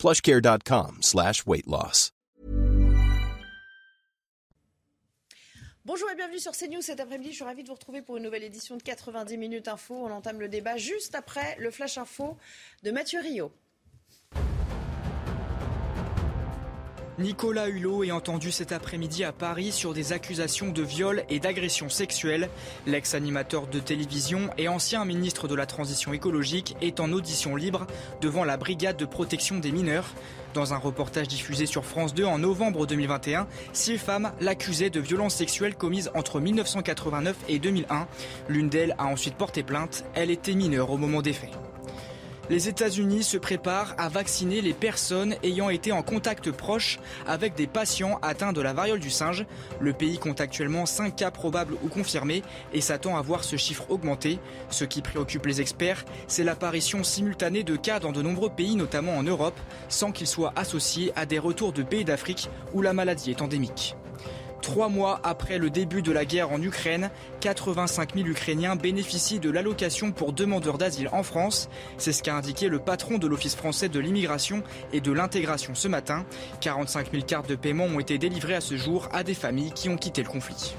plushcare.com slash. Bonjour et bienvenue sur CNews cet après-midi. Je suis ravie de vous retrouver pour une nouvelle édition de 90 minutes info. On entame le débat juste après le flash info de Mathieu Rio. Nicolas Hulot est entendu cet après-midi à Paris sur des accusations de viol et d'agression sexuelle. L'ex-animateur de télévision et ancien ministre de la Transition écologique est en audition libre devant la brigade de protection des mineurs. Dans un reportage diffusé sur France 2 en novembre 2021, six femmes l'accusaient de violences sexuelles commises entre 1989 et 2001. L'une d'elles a ensuite porté plainte. Elle était mineure au moment des faits. Les États-Unis se préparent à vacciner les personnes ayant été en contact proche avec des patients atteints de la variole du singe. Le pays compte actuellement 5 cas probables ou confirmés et s'attend à voir ce chiffre augmenter. Ce qui préoccupe les experts, c'est l'apparition simultanée de cas dans de nombreux pays, notamment en Europe, sans qu'ils soient associés à des retours de pays d'Afrique où la maladie est endémique. Trois mois après le début de la guerre en Ukraine, 85 000 Ukrainiens bénéficient de l'allocation pour demandeurs d'asile en France. C'est ce qu'a indiqué le patron de l'Office français de l'immigration et de l'intégration ce matin. 45 000 cartes de paiement ont été délivrées à ce jour à des familles qui ont quitté le conflit.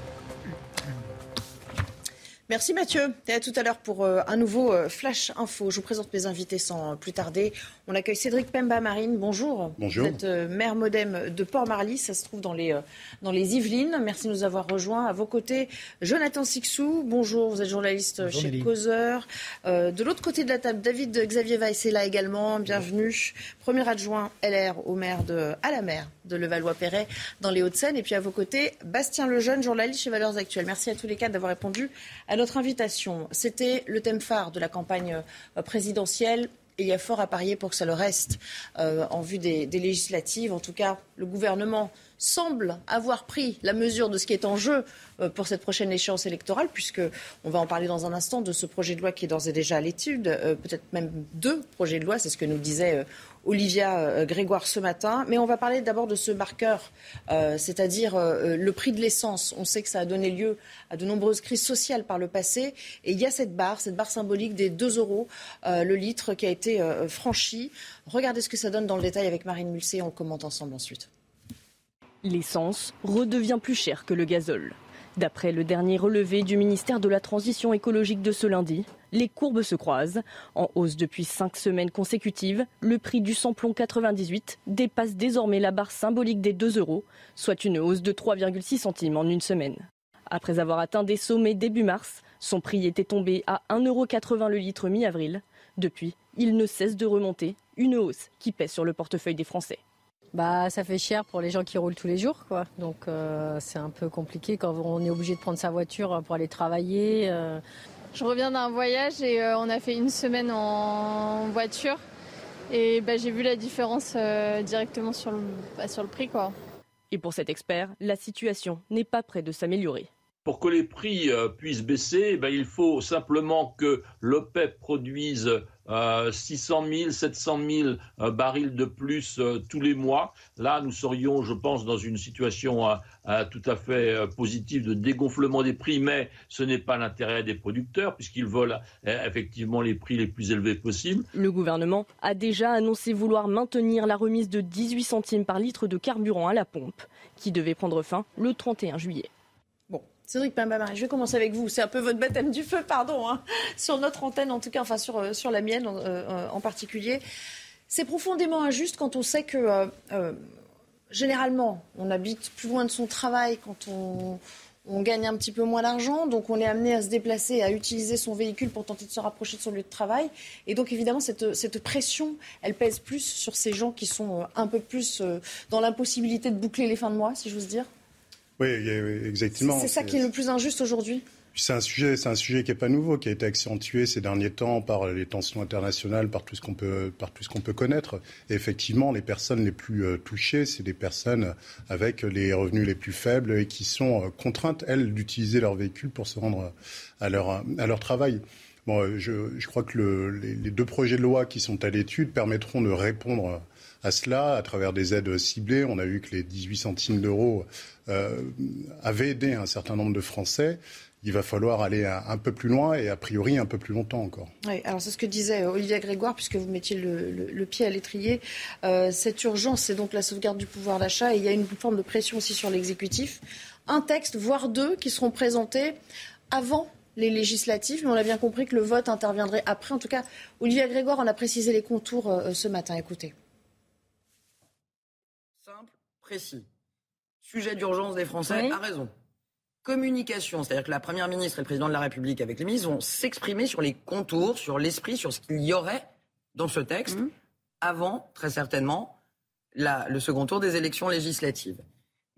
Merci Mathieu. Et à tout à l'heure pour euh, un nouveau euh, Flash Info. Je vous présente mes invités sans plus tarder. On accueille Cédric Pemba Marine. Bonjour. Bonjour. Vous êtes euh, maire modem de Port-Marly. Ça se trouve dans les, dans les Yvelines. Merci de nous avoir rejoints. À vos côtés, Jonathan Sixou. Bonjour. Vous êtes journaliste Bonjour, chez Nelly. Causeur. de l'autre côté de la table, David Xavier Weiss est là également. Bienvenue. Premier adjoint LR au maire de, à la maire de Levallois-Perret dans les Hauts-de-Seine. Et puis à vos côtés, Bastien Lejeune, journaliste chez Valeurs Actuelles. Merci à tous les quatre d'avoir répondu à notre invitation. C'était le thème phare de la campagne euh, présidentielle. Il y a fort à parier pour que ça le reste euh, en vue des, législatives. En tout cas, le gouvernement semble avoir pris la mesure de ce qui est en jeu euh, pour cette prochaine échéance électorale, puisque on va en parler dans un instant de ce projet de loi qui est d'ores et déjà à l'étude, euh, peut-être même deux projets de loi, c'est ce que nous disait Olivia euh, Grégoire ce matin. Mais on va parler d'abord de ce marqueur, euh, c'est-à-dire euh, le prix de l'essence. On sait que ça a donné lieu à de nombreuses crises sociales par le passé, et il y a cette barre, cette barre symbolique des 2 euros le litre qui a été franchie. Regardez ce que ça donne dans le détail avec Marine Mulsé, on commente ensemble ensuite. L'essence redevient plus chère que le gazole. D'après le dernier relevé du ministère de la Transition écologique de ce lundi, les courbes se croisent. En hausse depuis cinq semaines consécutives, le prix du samplon 98 dépasse désormais la barre symbolique des 2 euros, soit une hausse de 3,6 centimes en une semaine. Après avoir atteint des sommets début mars, son prix était tombé à 1,80 euros le litre mi-avril. Depuis, il ne cesse de remonter, une hausse qui pèse sur le portefeuille des Français. Bah, ça fait cher pour les gens qui roulent tous les jours, quoi. Donc euh, c'est un peu compliqué quand on est obligé de prendre sa voiture pour aller travailler. euh. Je reviens d'un voyage et euh, on a fait une semaine en voiture. Et bah, j'ai vu la différence euh, directement sur le, bah, sur le prix. Quoi. Et pour cet expert, la situation n'est pas près de s'améliorer. Pour que les prix euh, puissent baisser, eh ben, il faut simplement que l'OPEP produise euh, 600 000, 700 000 euh, barils de plus euh, tous les mois. Là, nous serions, je pense, dans une situation euh, euh, tout à fait positive de dégonflement des prix, mais ce n'est pas l'intérêt des producteurs puisqu'ils veulent effectivement les prix les plus élevés possibles. Le gouvernement a déjà annoncé vouloir maintenir la remise de 18 centimes par litre de carburant à la pompe, qui devait prendre fin le 31 juillet. Cédric Pambamari, je vais commencer avec vous. C'est un peu votre baptême du feu, pardon, hein, sur notre antenne, en tout cas, enfin sur, euh, sur la mienne en, euh, en particulier. C'est profondément injuste quand on sait que, euh, généralement, on habite plus loin de son travail quand on, gagne un petit peu moins d'argent, donc on est amené à se déplacer, à utiliser son véhicule pour tenter de se rapprocher de son lieu de travail. Et donc, évidemment, cette, cette pression, elle pèse plus sur ces gens qui sont un peu plus dans l'impossibilité de boucler les fins de mois, si j'ose dire. Oui, exactement. C'est ça qui est le plus injuste aujourd'hui? C'est un sujet, c'est un sujet qui n'est pas nouveau, qui a été accentué ces derniers temps par les tensions internationales, par tout ce qu'on peut, par tout ce qu'on peut connaître. Et effectivement, les personnes les plus euh, touchées, c'est des personnes avec les revenus les plus faibles et qui sont euh, contraintes, elles, d'utiliser leur véhicule pour se rendre à leur, à leur travail. Bon, je, je crois que le, les, les, deux projets de loi qui sont à l'étude permettront de répondre à cela à travers des aides ciblées. On a vu que les 18 centimes d'euros euh, avaient aidé un certain nombre de Français il va falloir aller un, peu plus loin et a priori un peu plus longtemps encore. Oui, alors c'est ce que disait Olivier Grégoire, puisque vous mettiez le, pied à l'étrier. Euh, cette urgence, c'est donc la sauvegarde du pouvoir d'achat et il y a une forme de pression aussi sur l'exécutif. Un texte, voire deux, qui seront présentés avant les législatives, mais on a bien compris que le vote interviendrait après. En tout cas, Olivier Grégoire en a précisé les contours euh, ce matin. Écoutez. Précis. Sujet d'urgence des Français, a raison communication, c'est-à-dire que la Première ministre et le Président de la République avec les ministres vont s'exprimer sur les contours, sur l'esprit, sur ce qu'il y aurait dans ce texte mmh. avant, très certainement, le second tour des élections législatives.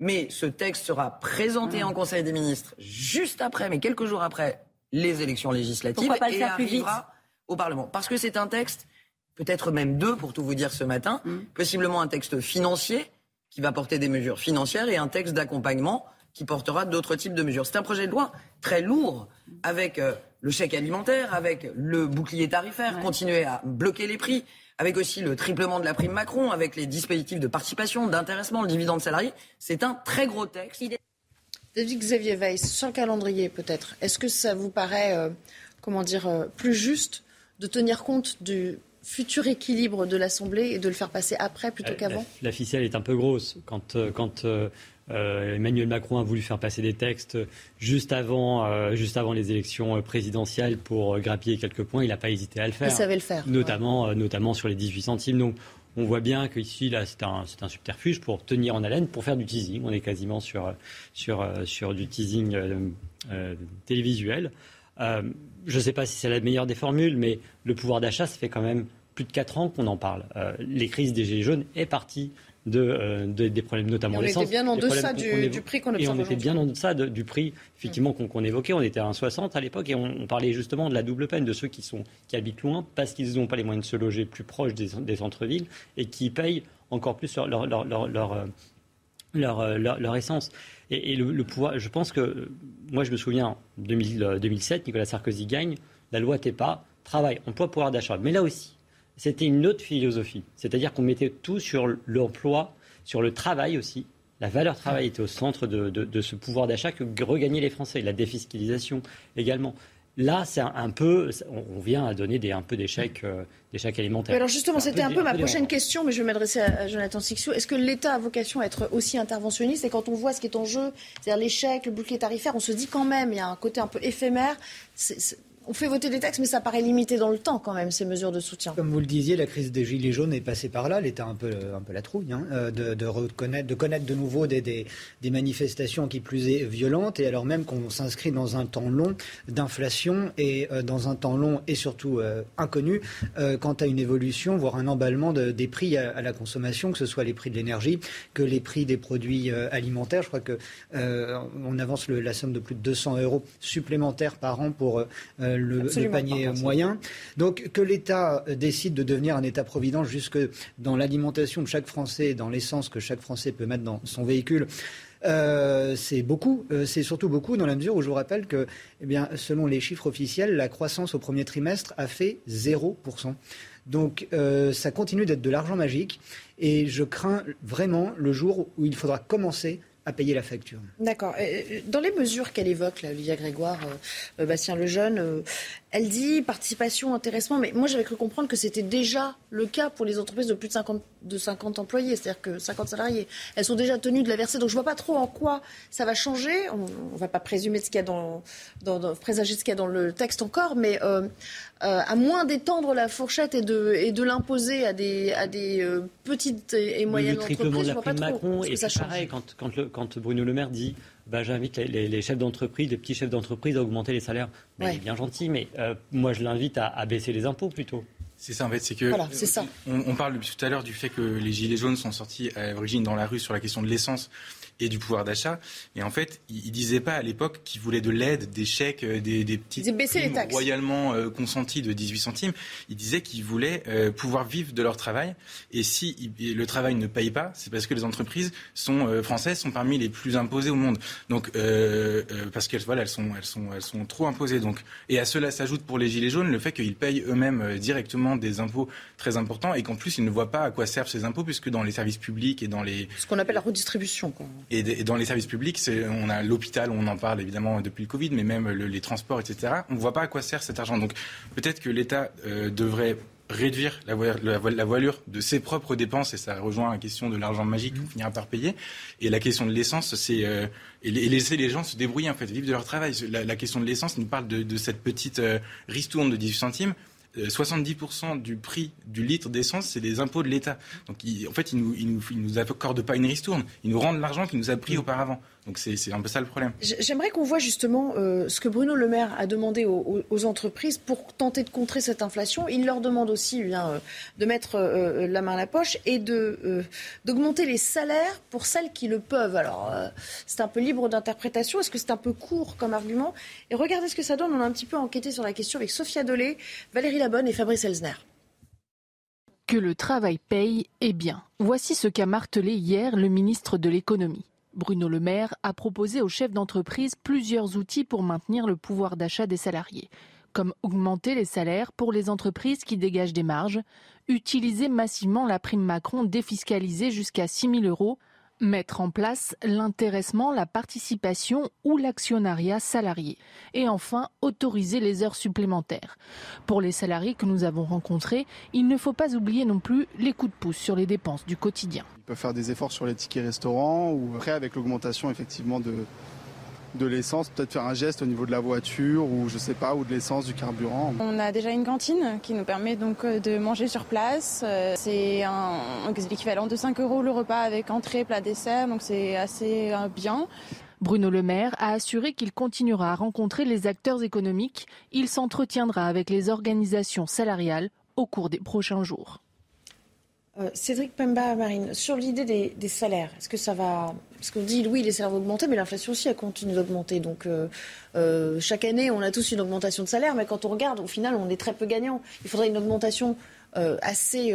Mais ce texte sera présenté mmh. en Conseil des ministres juste après, mais quelques jours après les élections législatives et arrivera au Parlement. Parce que c'est un texte, peut-être même deux pour tout vous dire ce matin, mmh. possiblement un texte financier qui va porter des mesures financières et un texte d'accompagnement qui portera d'autres types de mesures. C'est un projet de loi très lourd avec euh, le chèque alimentaire, avec le bouclier tarifaire, continuer à bloquer les prix, avec aussi le triplement de la prime Macron, avec les dispositifs de participation, d'intéressement, le dividende salarié. C'est un très gros texte. David Xavier Weiss, sur le calendrier peut-être, est-ce que ça vous paraît, euh, comment dire, euh, plus juste de tenir compte du futur équilibre de l'Assemblée et de le faire passer après plutôt qu'avant la, ficelle est un peu grosse. Quand, quand euh, Emmanuel Macron a voulu faire passer des textes juste avant, euh, juste avant les élections présidentielles pour grappiller quelques points. Il n'a pas hésité à le faire. Il savait le faire. Notamment, notamment sur les 18 centimes. Donc, on voit bien qu'ici, là, c'est un, un, subterfuge pour tenir en haleine, pour faire du teasing. On est quasiment sur, sur, sur du teasing euh, télévisuel. Je ne sais pas si c'est la meilleure des formules, mais le pouvoir d'achat, ça fait quand même plus de 4 ans qu'on en parle. les crises des Gilets jaunes est partie euh, de, des problèmes, notamment l'essence. On était bien en deçà du, prix qu'on Et on était bien en deçà du prix, effectivement, qu'on évoquait. On était à 1,60 à l'époque et on, parlait justement de la double peine de ceux qui, sont, qui habitent loin parce qu'ils n'ont pas les moyens de se loger plus proches des, des centres-villes et qui payent encore plus leur, leur, leur, leur, leur euh, essence. Et, le, pouvoir, je pense que, moi je me souviens, 2007, Nicolas Sarkozy gagne, la loi TEPA, travail, emploi, pouvoir d'achat. Mais là aussi, c'était une autre philosophie. C'est-à-dire qu'on mettait tout sur l'emploi, sur le travail aussi. La valeur travail était au centre de, ce pouvoir d'achat que regagnaient les Français. La défiscalisation également. Là, c'est un, peu, on vient à donner des, un peu d'échecs euh, alimentaires. alors justement, c'était un, peu, ma prochaine question, mais je vais m'adresser à, Jonathan Sixou. Est-ce que l'État a vocation à être aussi interventionniste? Et quand on voit ce qui est en jeu, c'est-à-dire l'échec, le bouclier tarifaire, on se dit quand même, il y a un côté un peu éphémère on fait voter des textes, mais ça paraît limité dans le temps quand même, ces mesures de soutien. Comme vous le disiez, la crise des Gilets jaunes est passée par là. L'État a un peu, la trouille hein, euh, de, reconnaître, de connaître de nouveau des, des, manifestations qui plus est violentes, et alors même qu'on s'inscrit dans un temps long d'inflation et euh, dans un temps long et surtout euh, inconnu quant à une évolution, voire un emballement des prix à, la consommation, que ce soit les prix de l'énergie, que les prix des produits alimentaires. Je crois que on avance la somme de plus de 200 euros supplémentaires par an pour le, panier moyen. Donc que l'État décide de devenir un État-providence jusque dans l'alimentation de chaque Français, dans l'essence que chaque Français peut mettre dans son véhicule. Euh, c'est beaucoup, euh, c'est surtout beaucoup dans la mesure où je vous rappelle que, eh bien, selon les chiffres officiels, la croissance au premier trimestre a fait 0%. Donc euh, ça continue d'être de l'argent magique et je crains vraiment le jour où il faudra commencer à payer la facture. D'accord. Dans les mesures qu'elle évoque, là, Olivia Grégoire, euh, euh, Bastien Lejeune, euh, elle dit participation, intéressement, mais moi j'avais cru comprendre que c'était déjà le cas pour les entreprises de plus de 50, de 50 employés, c'est-à-dire que 50 salariés. Elles sont déjà tenues de la verser, donc je ne vois pas trop en quoi ça va changer. On ne va pas présumer ce qu'il y a dans, dans, présager ce qu'il y a dans le texte encore, mais à moins d'étendre la fourchette et de, et de l'imposer à des, à des petites et moyennes entreprises, je vois pas trop et ça change. Pareil, quand, quand le quand Bruno Le Maire dit bah, j'invite les, chefs d'entreprise, les petits chefs d'entreprise à augmenter les salaires, il est bien gentil, mais euh, moi je l'invite à, baisser les impôts plutôt. C'est ça, en fait, c'est que. Voilà, c'est ça. On, parle depuis tout à l'heure du fait que les Gilets jaunes sont sortis à l'origine dans la rue sur la question de l'essence et du pouvoir d'achat. Et en fait, il, ne disait pas à l'époque qu'il voulait de l'aide, des chèques, euh, des, des petites primes royalement euh, consenties de 18 centimes. Il disait qu'il voulait euh, pouvoir vivre de leur travail. Et si le travail ne paye pas, c'est parce que les entreprises sont françaises sont parmi les plus imposées au monde. Donc parce qu'elles voilà, elles sont elles sont elles sont trop imposées. Donc et à cela s'ajoute pour les gilets jaunes le fait qu'ils payent eux-mêmes directement des impôts très importants et qu'en plus ils ne voient pas à quoi servent ces impôts puisque dans les services publics et dans les ce qu'on appelle la redistribution. Quoi. Et, dans les services publics, on a l'hôpital, on en parle évidemment depuis le Covid, mais même les transports, etc. On ne voit pas à quoi sert cet argent. Donc peut-être que l'État euh, devrait réduire la, voilure de ses propres dépenses, et ça rejoint la question de l'argent magique qu'on finira par payer. Et la question de l'essence, c'est euh, et laisser les gens se débrouiller, en fait, vivre de leur travail. La, question de l'essence nous parle de, cette petite euh, ristourne de 18 centimes. 70% du prix du litre d'essence, c'est des impôts de l'État. Donc, en fait, ils ne nous, nous, accordent pas une ristourne. Ils nous rendent l'argent qu'ils nous a pris auparavant. Donc c'est un peu ça le problème. J'aimerais qu'on voit justement euh, ce que Bruno Le Maire a demandé aux, entreprises pour tenter de contrer cette inflation. Il leur demande aussi eh bien, euh, de mettre euh, la main à la poche et d'augmenter les salaires pour celles qui le peuvent. Alors c'est un peu libre d'interprétation. Est-ce que c'est un peu court comme argument? Et regardez ce que ça donne. On a un petit peu enquêté sur la question avec Sophia Dolé, Valérie Labonne et Fabrice Elsner. Que le travail paye est bien. Voici ce qu'a martelé hier le ministre de l'économie. Bruno Le Maire a proposé aux chefs d'entreprise plusieurs outils pour maintenir le pouvoir d'achat des salariés, comme augmenter les salaires pour les entreprises qui dégagent des marges, utiliser massivement la prime Macron défiscalisée jusqu'à 6 000 euros, mettre en place l'intéressement, la participation ou l'actionnariat salarié. Et enfin, autoriser les heures supplémentaires. Pour les salariés que nous avons rencontrés, il ne faut pas oublier non plus les coups de pouce sur les dépenses du quotidien. Ils peuvent faire des efforts sur les tickets restaurants ou après avec l'augmentation effectivement de, de l'essence, peut-être faire un geste au niveau de la voiture ou je sais pas, ou de l'essence, du carburant. On a déjà une cantine qui nous permet donc euh, de manger sur place. Euh, c'est l'équivalent de 5 euros le repas avec entrée, plat, dessert, donc c'est assez euh, bien. Bruno Le Maire a assuré qu'il continuera à rencontrer les acteurs économiques. Il s'entretiendra avec les organisations salariales au cours des prochains jours. Euh, Cédric Pemba, Marine, sur l'idée des, salaires, est-ce que ça va. Parce qu'on dit, oui, les salaires vont augmenter, mais l'inflation aussi, elle continue d'augmenter. Donc, euh, euh, chaque année, on a tous une augmentation de salaire, mais quand on regarde, au final, on est très peu gagnant. Il faudrait une augmentation assez,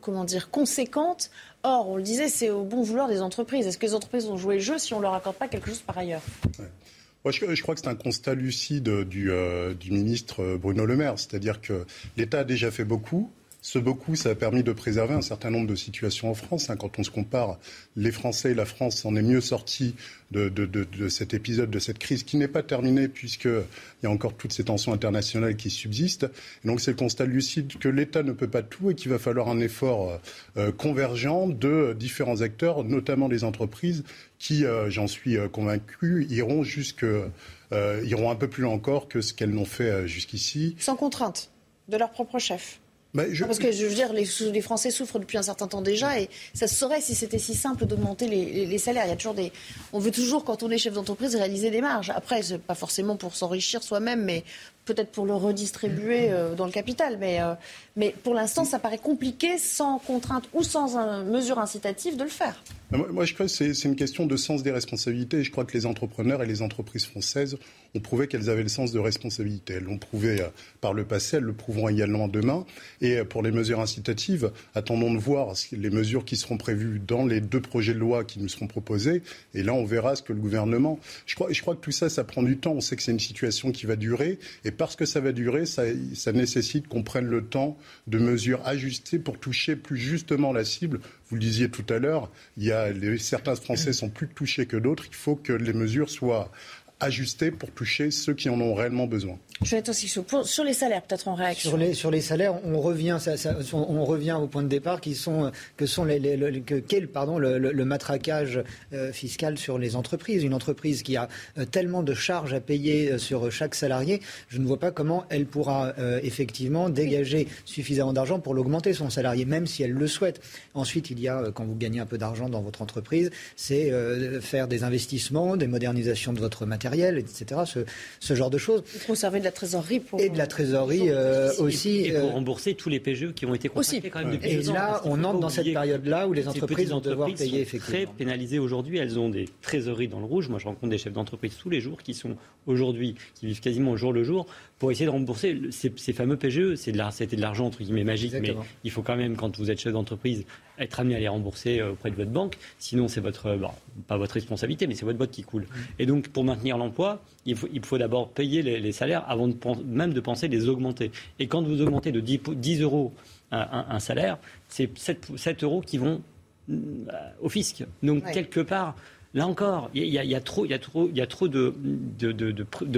comment dire, conséquente. Or, on le disait, c'est au bon vouloir des entreprises. Est-ce que les entreprises vont jouer le jeu si on ne leur accorde pas quelque chose par ailleurs? Je, crois que c'est un constat lucide du ministre Bruno Le Maire. C'est-à-dire que l'État a déjà fait beaucoup. Ce beaucoup, ça a permis de préserver un certain nombre de situations en France. Hein. Quand on se compare, les Français et la France en est mieux sortis de, cet épisode, de cette crise qui n'est pas terminée puisqu'il y a encore toutes ces tensions internationales qui subsistent. donc c'est le constat lucide que l'État ne peut pas tout et qu'il va falloir un effort euh, convergent de différents acteurs, notamment les entreprises qui, euh, j'en suis euh, convaincu, iront jusque iront un peu plus loin encore que ce qu'elles n'ont fait jusqu'ici. Sans contrainte de leur propre chef. Bah, parce que je veux dire, les, Français souffrent depuis un certain temps déjà et ça se saurait si c'était si simple d'augmenter les, salaires. Il y a toujours des, on veut toujours, quand on est chef d'entreprise, réaliser des marges. Après, c'est pas forcément pour s'enrichir soi-même, mais peut-être pour le redistribuer euh, dans le capital. Mais, euh, mais pour l'instant, ça paraît compliqué, sans contrainte ou sans mesure incitative, de le faire. Moi, je crois que c'est une question de sens des responsabilités. Je crois que les entrepreneurs et les entreprises françaises ont prouvé qu'elles avaient le sens de responsabilité. Elles l'ont prouvé euh, par le passé, elles le prouveront également demain. Et euh, pour les mesures incitatives, attendons de voir les mesures qui seront prévues dans les deux projets de loi qui nous seront proposés. Et là, on verra ce que le gouvernement. Je crois, je crois que tout ça, ça prend du temps. On sait que c'est une situation qui va durer. Et parce que ça va durer, ça, ça nécessite qu'on prenne le temps de mesures ajustées pour toucher plus justement la cible vous le disiez tout à l'heure, certains Français sont plus touchés que d'autres. Il faut que les mesures soient ajustées pour toucher ceux qui en ont réellement besoin. Je vais être aussi sur les salaires, peut-être en réaction. Sur les, sur les salaires, on revient, on revient au point de départ qui sont que sont les, que, quel pardon le, matraquage euh, fiscal sur les entreprises. Une entreprise qui a euh, tellement de charges à payer euh, sur chaque salarié, je ne vois pas comment elle pourra effectivement dégager suffisamment d'argent pour l'augmenter son salarié, même si elle le souhaite. Ensuite, il y a quand vous gagnez un peu d'argent dans votre entreprise, c'est faire des investissements, des modernisations de votre matériel matériel, etc. Ce, genre de choses. Conserver de la trésorerie pour... Et de la trésorerie aussi. Et, pour rembourser tous les PGE qui ont été contractés quand même depuis Et là, on entre dans cette période-là où les entreprises vont devoir payer effectivement. très pénalisées aujourd'hui. Elles ont des trésoreries dans le rouge. Moi, je rencontre des chefs d'entreprise tous les jours qui sont aujourd'hui, qui vivent quasiment au jour le jour pour essayer de rembourser ces, fameux PGE. C'était de l'argent, entre guillemets, magique, mais il faut quand même, quand vous êtes chef d'entreprise, être amené à les rembourser euh, auprès de votre banque. Sinon, c'est votre, euh, pas votre responsabilité, mais c'est votre boîte qui coule. Mm. Et donc, pour maintenir l'emploi, il faut, il faut d'abord payer les, salaires avant de, même de penser les augmenter. Et quand vous augmentez de 10, euros un, salaire, c'est 7, euros qui vont euh, au fisc. Donc, quelque part, Là encore, il y, a trop, de,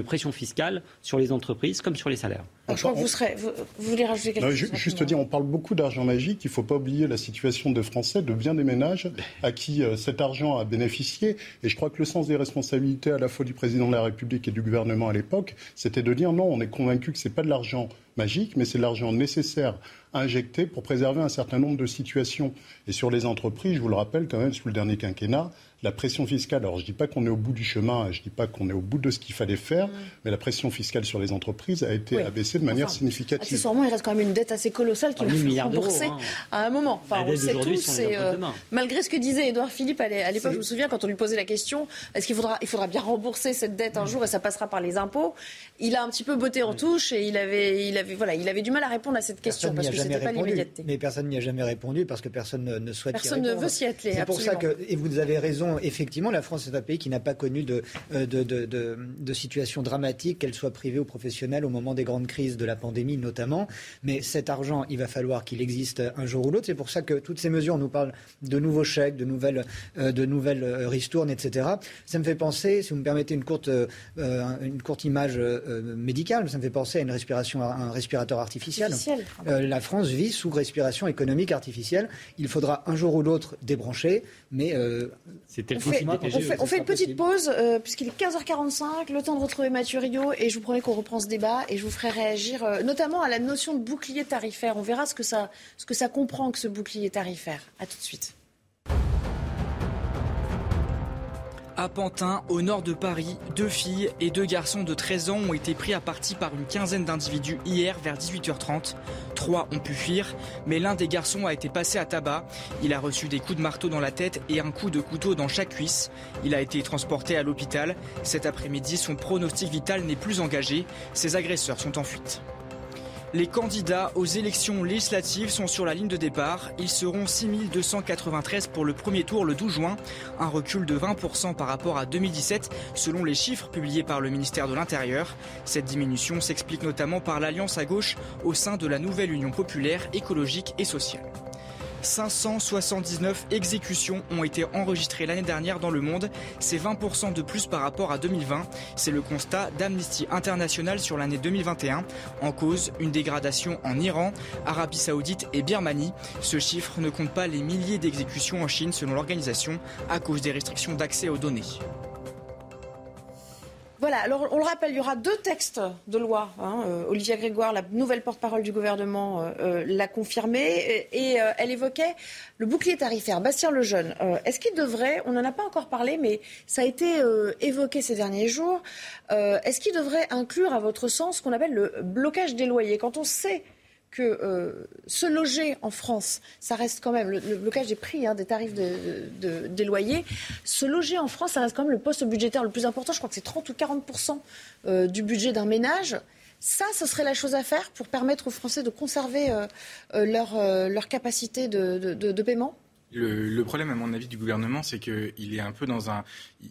pression fiscale sur les entreprises comme sur les salaires. je crois que vous, serez, vous, voulez rajouter quelque chose Juste dire, on parle beaucoup d'argent magique. Il ne faut pas oublier la situation de Français, de bien des ménages à qui euh, cet argent a bénéficié. Et je crois que le sens des responsabilités à la fois du président de la République et du gouvernement à l'époque, c'était de dire non, on est convaincu que ce n'est pas de l'argent magique, mais c'est de l'argent nécessaire à injecter pour préserver un certain nombre de situations. Et sur les entreprises, je vous le rappelle quand même, sous le dernier quinquennat, la pression fiscale, alors je ne dis pas qu'on est au bout du chemin, je ne dis pas qu'on est au bout de ce qu'il fallait faire, mm. mais la pression fiscale sur les entreprises a été abaissée de manière significative. Accessoirement, il reste quand même une dette assez colossale qu'il va falloir rembourser hein. à un moment. Enfin, on sait tous, euh, malgré ce que disait Édouard Philippe à l'époque, je me souviens quand on lui posait la question, est-ce qu'il faudra, il faudra bien rembourser cette dette un mm. jour et ça passera par les impôts? Il a un petit peu botté en touche et il avait, il avait, voilà, il avait du mal à répondre à cette question parce que c'était pas l'immédiateté. Mais personne n'y a jamais répondu parce que personne ne, souhaite Personne ne veut s'y atteler. C'est pour ça que, et vous avez raison, effectivement, la France c'est un pays qui n'a pas connu euh, de, de, situation dramatique, qu'elle soit privée ou professionnelle, au moment des grandes crises de la pandémie notamment. Mais cet argent, il va falloir qu'il existe un jour ou l'autre. C'est pour ça que toutes ces mesures, nous parlent de nouveaux chèques, de nouvelles, euh, de nouvelles euh, ristournes, etc. Ça me fait penser, si vous me permettez une courte, une courte image médicale, ça me fait penser à une respiration, un respirateur artificiel. la France vit sous respiration économique artificielle. Il faudra un jour ou l'autre débrancher, mais c'était on fait, une petite pause, euh, puisqu'il est 15h45, le temps de retrouver Mathieu Rio, et je vous promets qu'on reprend ce débat, et je vous ferai réagir euh, notamment à la notion de bouclier tarifaire. On verra ce que ça, ce que ça comprend que ce bouclier tarifaire. A tout de suite. À Pantin, au nord de Paris, deux filles et deux garçons de 13 ans ont été pris à partie par une quinzaine d'individus hier vers 18h30. Trois ont pu fuir, mais l'un des garçons a été passé à tabac. Il a reçu des coups de marteau dans la tête et un coup de couteau dans chaque cuisse. Il a été transporté à l'hôpital. Cet après-midi, son pronostic vital n'est plus engagé. Ses agresseurs sont en fuite. Les candidats aux élections législatives sont sur la ligne de départ. Ils seront 6293 pour le premier tour le 12 juin, un recul de 20% par rapport à 2017 selon les chiffres publiés par le ministère de l'Intérieur. Cette diminution s'explique notamment par l'alliance à gauche au sein de la nouvelle Union populaire écologique et sociale. 579 exécutions ont été enregistrées l'année dernière dans le monde. C'est 20% de plus par rapport à 2020. C'est le constat d'Amnesty International sur l'année 2021. En cause, une dégradation en Iran, Arabie Saoudite et Birmanie. Ce chiffre ne compte pas les milliers d'exécutions en Chine selon l'organisation à cause des restrictions d'accès aux données. Voilà, alors on le rappelle, il y aura deux textes de loi. Hein. Euh, Olivia Grégoire, la nouvelle porte-parole du gouvernement, euh, euh, l'a confirmé. Et, elle évoquait le bouclier tarifaire. Bastien Lejeune, est-ce qu'il devrait, on n'en a pas encore parlé, mais ça a été évoqué ces derniers jours, est-ce qu'il devrait inclure, à votre sens, ce qu'on appelle le blocage des loyers? Quand on sait que euh, se loger en France, ça reste quand même le, blocage des prix, hein, des tarifs des loyers. Se loger en France, ça reste quand même le poste budgétaire le plus important. Je crois que c'est 30 ou 40 euh, du budget d'un ménage. Ça, ce serait la chose à faire pour permettre aux Français de conserver euh, leur, leur capacité de, paiement? Le, le, problème, à mon avis, du gouvernement, c'est qu'il est un peu dans un.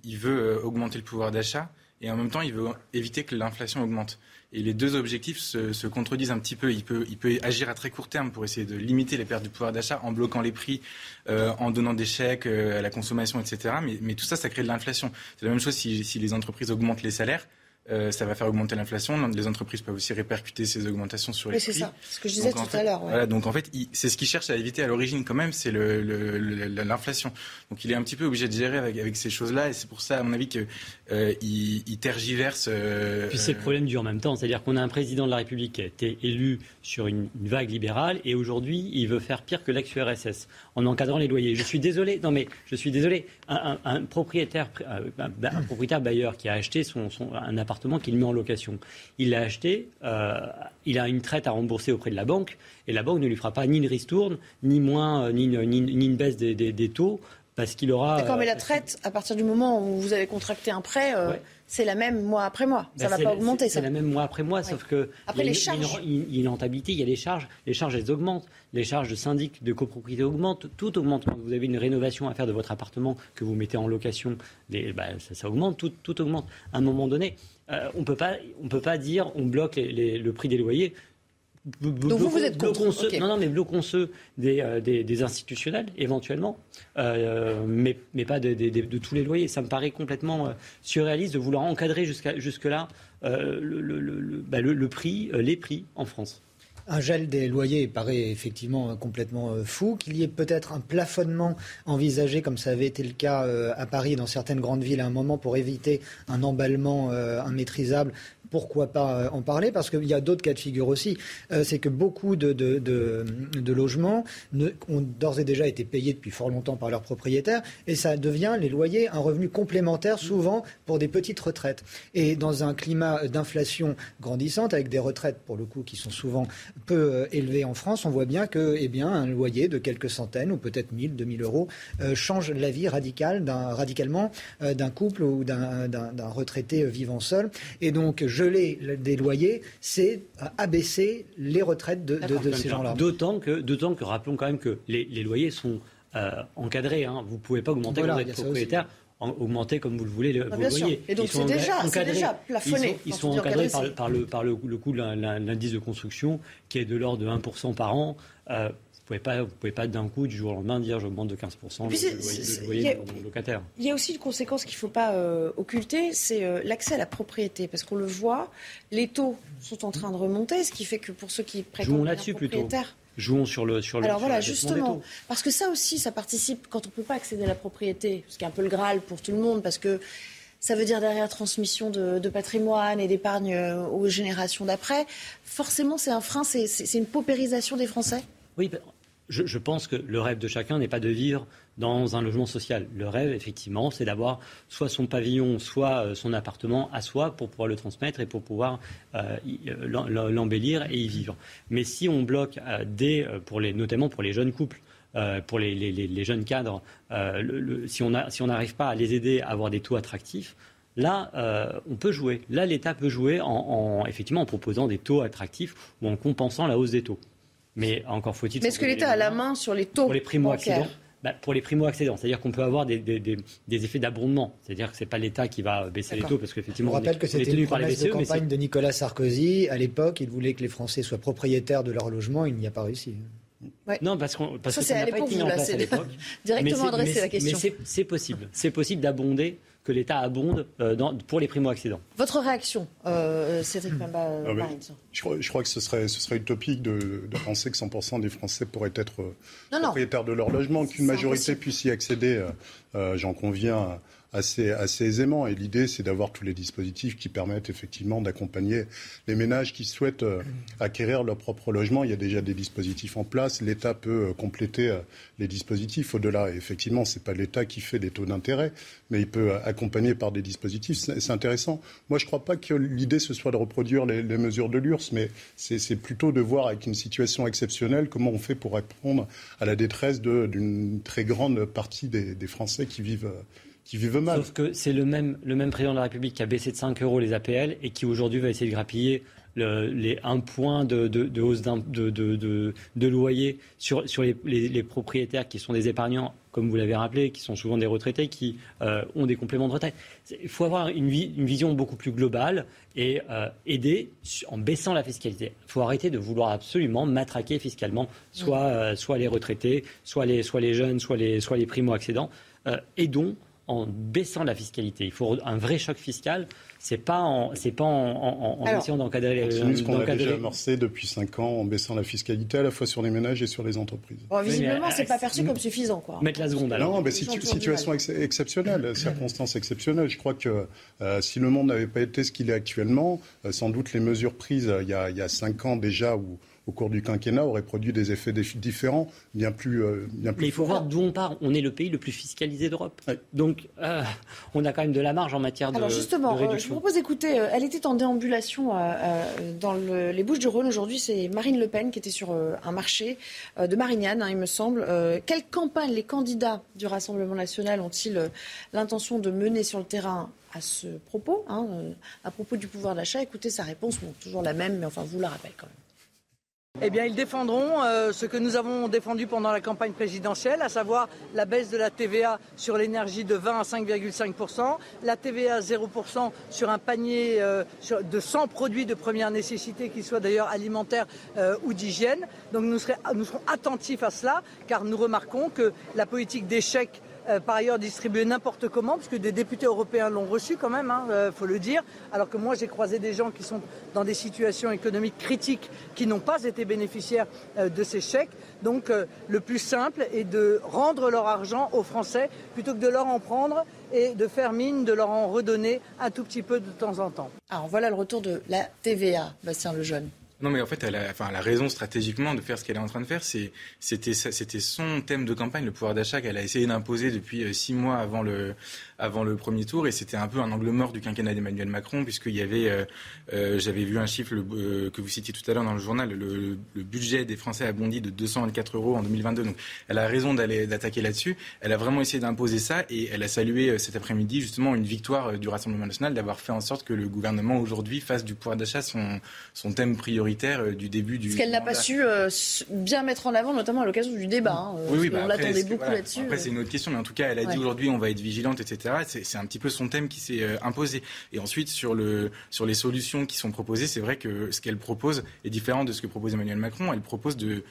Il veut augmenter le pouvoir d'achat et en même temps, il veut éviter que l'inflation augmente. Et les deux objectifs se, contredisent un petit peu. Il peut, agir à très court terme pour essayer de limiter les pertes du pouvoir d'achat en bloquant les prix, euh, en donnant des chèques euh, à la consommation, etc. Mais, tout ça, ça crée de l'inflation. C'est la même chose si les entreprises augmentent les salaires euh, ça va faire augmenter l'inflation. Les entreprises peuvent aussi répercuter ces augmentations sur les oui, prix. c'est ça, ce que je disais tout à l'heure. Voilà, donc en fait, c'est ce qu'ils cherche à éviter à l'origine quand même, c'est l'inflation. donc il est un petit peu obligé de gérer avec, avec ces choses-là, et c'est pour ça, à mon avis, qu'il euh, il tergiverse. Euh, Puis c'est le problème du en même temps, c'est-à-dire qu'on a un président de la République qui a été élu sur une, vague libérale, et aujourd'hui, il veut faire pire que l'ex-URSS en encadrant les loyers. Je suis désolé, non mais je suis désolé, un, propriétaire, un, propriétaire bailleur qui a acheté son, son un appartement qu'il met en location. Il l'a acheté, euh, il a une traite à rembourser auprès de la banque, et la banque ne lui fera pas ni une ristourne, ni moins, ni, ni, ni une baisse des, des, taux, parce qu'il aura. D'accord, mais la euh, traite, à partir du moment où vous avez contracté un prêt, euh, c'est la même mois après mois. Ça ne bah, va pas augmenter, ça. C'est la même mois après mois, sauf que. Après, les charges. Il y a une rentabilité, il y a les charges. Les charges, elles augmentent. Les charges de syndic, de copropriété augmentent. Tout augmente. Quand vous avez une rénovation à faire de votre appartement que vous mettez en location, bah, ça, augmente. Tout, tout, augmente. À un moment donné, euh, on ne peut pas dire on bloque le prix des loyers. Donc vous, vous êtes contre Non, non, mais bloquons ceux des, euh, des, institutionnels, éventuellement, euh, mais, mais, pas de, de, tous les loyers. Ça me paraît complètement euh, surréaliste de vouloir encadrer jusque-là le, le, le, bah, le, prix, les prix en France. Un gel des loyers paraît effectivement complètement fou. Qu'il y ait peut-être un plafonnement envisagé, comme ça avait été le cas à Paris, dans certaines grandes villes, à un moment pour éviter un emballement immaîtrisable pourquoi pas euh, en parler Parce qu'il y a d'autres cas de figure aussi. Euh, c'est que beaucoup de, de, logements ont d'ores et déjà été payés depuis fort longtemps par leurs propriétaires et ça devient, les loyers, un revenu complémentaire souvent pour des petites retraites. Et dans un climat d'inflation grandissante, avec des retraites pour le coup qui sont souvent peu euh, élevées en France, on voit bien que eh bien, un loyer de quelques centaines ou peut-être 1000, 2000 euros change la vie radicale radicalement d'un couple ou d'un retraité vivant seul. Et donc, je des loyers, c'est abaisser les retraites de, ces gens-là. D'autant que, d'autant que, rappelons quand même que les, loyers sont euh, encadrés. Hein. Vous ne pouvez pas augmenter voilà, quand vous êtes propriétaire augmenter comme vous le voulez ah, vos loyers. Et donc c'est déjà, déjà, plafonné. Ils sont, encadrés par, le, par le, coût de l'indice de construction qui est de l'ordre de 1% par an. Euh, vous ne pouvez pas, pouvez pas d'un coup, du jour au lendemain, dire j'augmente de 15% le, loyer, de mon locataire. Il y a aussi une conséquence qu'il ne faut pas euh, occulter, c'est euh, l'accès à la propriété. Parce qu'on le voit, les taux sont en train de remonter, ce qui fait que pour ceux qui prétendent là-dessus plutôt. Jouons sur le sur le. Alors voilà, justement, parce que ça aussi, ça participe quand on ne peut pas accéder à la propriété, ce qui est un peu le graal pour tout le monde, parce que ça veut dire derrière transmission de, de patrimoine et d'épargne euh, aux générations d'après. Forcément, c'est un frein, c'est une paupérisation des Français. Oui, je, pense que le rêve de chacun n'est pas de vivre dans un logement social. Le rêve, effectivement, c'est d'avoir soit son pavillon, soit euh, son appartement à soi pour pouvoir le transmettre et pour pouvoir euh, euh, l'embellir et y vivre. Mais si on bloque pour les, notamment pour les jeunes couples, pour les, jeunes cadres, si on n'arrive pas à les aider à avoir des taux attractifs, Là, on peut jouer. Là, l'État peut jouer en, effectivement en proposant des taux attractifs ou en compensant la hausse des taux. Mais encore faut-il. Mais est-ce que l'État a la main sur les taux pour les primo-accédants bah, pour les primo-accédants, c'est-à-dire qu'on peut avoir des, effets d'abondement. C'est-à-dire que ce n'est pas l'État qui va baisser les taux, parce qu'effectivement, on rappelle que c'était une promesse de campagne de Nicolas Sarkozy. À l'époque, il voulait que les Français soient propriétaires de leur logement. Il n'y a pas réussi. Non, parce, qu'on, parce que ça n'a pas été mis en place à l'époque. Directement adressé la question. Mais c'est possible. C'est possible d'abonder que l'État abonde euh, pour les primo-accédants. Votre réaction, euh, Cédric Pamba, ah je, crois, je, crois, que ce serait, ce serait utopique de, penser que 100% des Français pourraient être euh, propriétaires de leur logement, qu'une majorité puisse y accéder. Euh, j'en conviens assez, assez aisément. Et l'idée, c'est d'avoir tous les dispositifs qui permettent effectivement d'accompagner les ménages qui souhaitent euh, acquérir leur propre logement. Il y a déjà des dispositifs en place. L'État peut euh, compléter euh, les dispositifs au-delà. Effectivement, ce n'est pas l'État qui fait les taux d'intérêt, mais il peut accompagner par des dispositifs. C'est intéressant. Moi, je ne crois pas que l'idée, ce soit de reproduire les, mesures de l'URSS, mais c'est plutôt de voir avec une situation exceptionnelle comment on fait pour répondre à la détresse d'une très grande partie des Français qui vivent qui vivent mal. Sauf que c'est le même, le même président de la République qui a baissé de 5 euros les APL et qui aujourd'hui va essayer de grappiller les 1 point de, de, hausse de, de, loyer sur, sur les, les, propriétaires qui sont des épargnants, comme vous l'avez rappelé, qui sont souvent des retraités, qui euh, ont des compléments de retraite. Il faut avoir une, une, vision beaucoup plus globale et euh, aider en baissant la fiscalité. Il faut arrêter de vouloir absolument matraquer fiscalement soit, euh, soit les retraités, soit les, soit les jeunes, soit les, soit les primo-accédants. aidons en baissant la fiscalité. Il faut un vrai choc fiscal. C'est pas en, c'est pas en, en, essayant d'encadrer. C'est ce qu'on a déjà amorcé depuis 5 ans en baissant la fiscalité à la fois sur les ménages et sur les entreprises. Bon, visiblement, c'est pas perçu comme suffisant, quoi. Mettre la seconde. Alors. Non, mais situation exceptionnelle, circonstances exceptionnelles. Je crois que euh, si le monde n'avait pas été ce qu'il est actuellement, euh, sans doute les mesures prises euh, il y a, il y a 5 ans déjà où au cours du quinquennat aurait produit des effets différents, bien plus, euh, bien plus Mais il faut voir d'où on part. On est le pays le plus fiscalisé d'Europe. Donc, euh, on a quand même de la marge en matière de. Alors justement, euh, je vous propose d'écouter. elle était en déambulation dans les Bouches-du-Rhône. Aujourd'hui, c'est Marine Le Pen qui était sur un marché de Marignane, hein, il me semble. quelle campagne les candidats du Rassemblement national ont-ils l'intention de mener sur le terrain à ce propos, hein, à propos du pouvoir d'achat? Écoutez sa réponse, bon, toujours la même, mais enfin, vous la rappelle quand même. Eh bien, ils défendront euh, ce que nous avons défendu pendant la campagne présidentielle, à savoir la baisse de la TVA sur l'énergie de 20 à 5,5 la TVA à 0 sur un panier euh, de 100 produits de première nécessité, qu'ils soient d'ailleurs alimentaires euh, ou d'hygiène. Donc nous, nous serons attentifs à cela, car nous remarquons que la politique d'échec euh, par ailleurs distribué n'importe comment, puisque des députés européens l'ont reçu quand même, il hein, euh, faut le dire. Alors que moi, j'ai croisé des gens qui sont dans des situations économiques critiques, qui n'ont pas été bénéficiaires euh, de ces chèques. Donc, le plus simple est de rendre leur argent aux Français plutôt que de leur en prendre et de faire mine de leur en redonner un tout petit peu de temps en temps. Alors voilà le retour de la TVA, Bastien Lejeune. Non, mais en fait, elle a, enfin, elle a raison stratégiquement de faire ce qu'elle est en train de faire. C'était son thème de campagne, le pouvoir d'achat qu'elle a essayé d'imposer depuis euh, six mois avant le, avant le premier tour. Et c'était un peu un angle mort du quinquennat d'Emmanuel Macron, puisqu'il y avait, euh, euh, j'avais vu un chiffre que vous citiez tout à l'heure dans le journal, le, budget des Français a bondi de 224 euros en 2022. Donc, elle a raison d'aller d'attaquer là-dessus. Elle a vraiment essayé d'imposer ça et elle a salué cet après-midi justement une victoire du Rassemblement national d'avoir fait en sorte que le gouvernement aujourd'hui fasse du pouvoir d'achat son, son thème prioritaire euh, du début du. Ce qu'elle n'a pas su euh, bien mettre en avant, notamment à l'occasion du débat. Hein, oui, oui, bah on l'attendait beaucoup là-dessus. Après, c'est une autre question, mais en tout cas, elle a dit aujourd'hui on va être vigilante, etc. C'est un petit peu son thème qui s'est euh, imposé. Et ensuite, sur, le, sur les solutions qui sont proposées, c'est vrai que ce qu'elle propose est différent de ce que propose Emmanuel Macron. Elle propose de,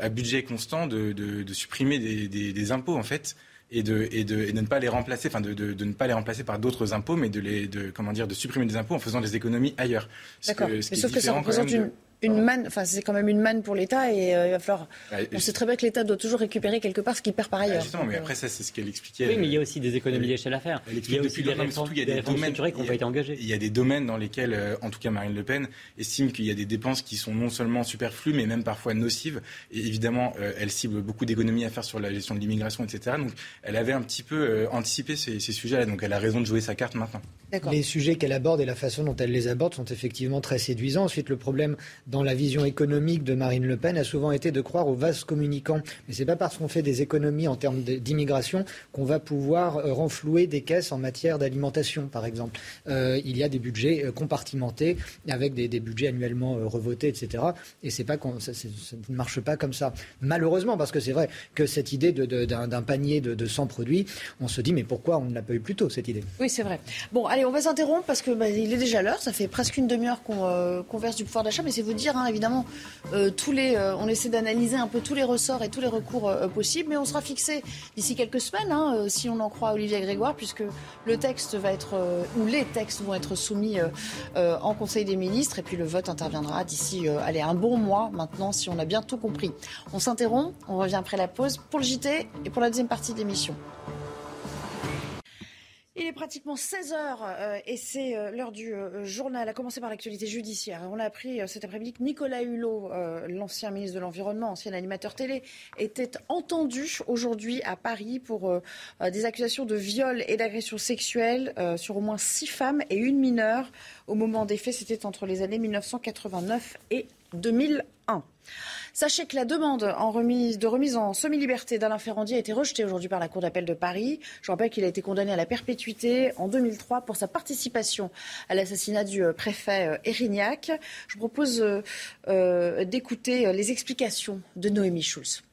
à budget constant de, de, supprimer des, des, impôts, en fait et de, et de, et de ne pas les remplacer, enfin de, de, de ne pas les remplacer par d'autres impôts, mais de les, de, comment dire, de supprimer des impôts en faisant des économies ailleurs. D'accord. Sauf que ça représente une, une manne, enfin c'est quand même une manne pour l'État et euh, il va falloir. Bah, on sait très bien que l'État doit toujours récupérer quelque part ce qu'il perd par ailleurs. Bah, justement, mais après ça c'est ce qu'elle expliquait. Oui, mais il y a aussi des économies d'échelle à faire. Il y a aussi des réformes, il y a des, domaines qui ont été engagées. Il y a des domaines dans lesquels, euh, en tout cas Marine Le Pen estime qu'il y a des dépenses qui sont non seulement superflues mais même parfois nocives. Et évidemment, euh, elle cible beaucoup d'économies à faire sur la gestion de l'immigration, etc. Donc elle avait un petit peu anticipé ces, ces sujets-là. Donc elle a raison de jouer sa carte maintenant. Les sujets qu'elle aborde et la façon dont elle les aborde sont effectivement très séduisants. Ensuite, le problème dans la vision économique de Marine Le Pen a souvent été de croire aux vases communicants. Mais c'est pas parce qu'on fait des économies en termes d'immigration qu'on va pouvoir euh, renflouer des caisses en matière d'alimentation, par exemple. Euh, il y a des budgets euh, compartimentés avec des, budgets annuellement revotés, etc. Et pas ça, ne marche pas comme ça. Malheureusement, parce que c'est vrai que cette idée d'un panier de, 100 produits, on se dit mais pourquoi on ne l'a pas eu plus tôt cette idée? Oui, c'est vrai. Bon, Allez, on va s'interrompre parce que bah, il est déjà l'heure. Ça fait presque une demi-heure qu'on euh, verse du pouvoir d'achat, mais c'est vous dire, hein, évidemment, euh, euh, on essaie d'analyser un peu tous les ressorts et tous les recours possibles, mais on sera fixé d'ici quelques semaines, hein, si on en croit Olivier Grégoire, puisque le texte va être ou les textes vont être soumis en Conseil des ministres, et puis le vote interviendra d'ici, allez, un bon mois maintenant, si on a bien tout compris. On s'interrompt, on revient après la pause pour le JT et pour la deuxième partie de l'émission. Il est pratiquement 16 heures euh, et c'est euh, l'heure du euh, journal, à commencer par l'actualité judiciaire. On a appris cet après-midi que Nicolas Hulot, l'ancien ministre de l'Environnement, ancien animateur télé, était entendu aujourd'hui à Paris pour des accusations de viol et d'agression sexuelle sur au moins six femmes et une mineure. Au moment des faits, c'était entre les années 1989 et 2001. Sachez que la demande de remise en semi-liberté d'Alain Ferrandi a été rejetée aujourd'hui par la Cour d'appel de Paris. Je rappelle qu'il a été condamné à la perpétuité en 2003 pour sa participation à l'assassinat du euh, préfet euh, Erignac. Je vous propose euh, d'écouter les explications de Noémie Schulz.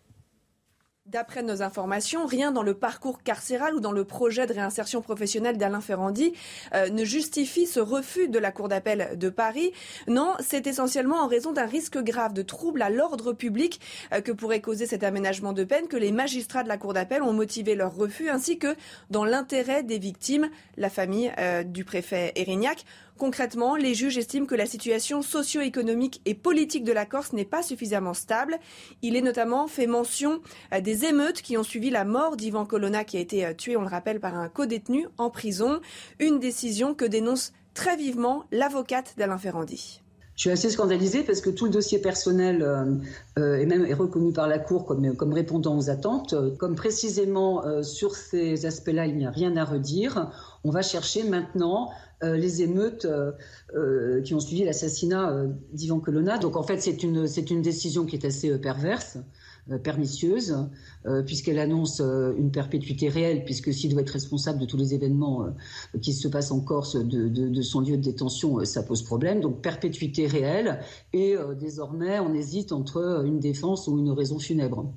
D'après nos informations, rien dans le parcours carcéral ou dans le projet de réinsertion professionnelle d'Alain Ferrandi euh, ne justifie ce refus de la Cour d'appel de Paris. Non, c'est essentiellement en raison d'un risque grave de trouble à l'ordre public euh, que pourrait causer cet aménagement de peine que les magistrats de la Cour d'appel ont motivé leur refus, ainsi que dans l'intérêt des victimes, la famille euh, du préfet Erignac. Concrètement, les juges estiment que la situation socio-économique et politique de la Corse n'est pas suffisamment stable. Il est notamment fait mention euh, des émeutes qui ont suivi la mort d'Ivan Colonna qui a été euh, tué, on le rappelle, par un co-détenu en prison. Une décision que dénonce très vivement l'avocate d'Alain Ferrandi. Je suis assez scandalisée parce que tout le dossier personnel euh, est même reconnu par la Cour comme, répondant aux attentes. Comme précisément sur ces aspects-là, il n'y a rien à redire, on va chercher maintenant euh, les émeutes euh, euh, qui ont suivi l'assassinat d'Ivan Colonna. Donc en fait, c'est une, c'est une décision qui est assez perverse. Pernicieuse, puisqu'elle annonce une perpétuité réelle, puisque s'il doit être responsable de tous les événements qui se passent en Corse de, son lieu de détention, ça pose problème. Donc perpétuité réelle, et désormais on hésite entre une défense ou une raison funèbre.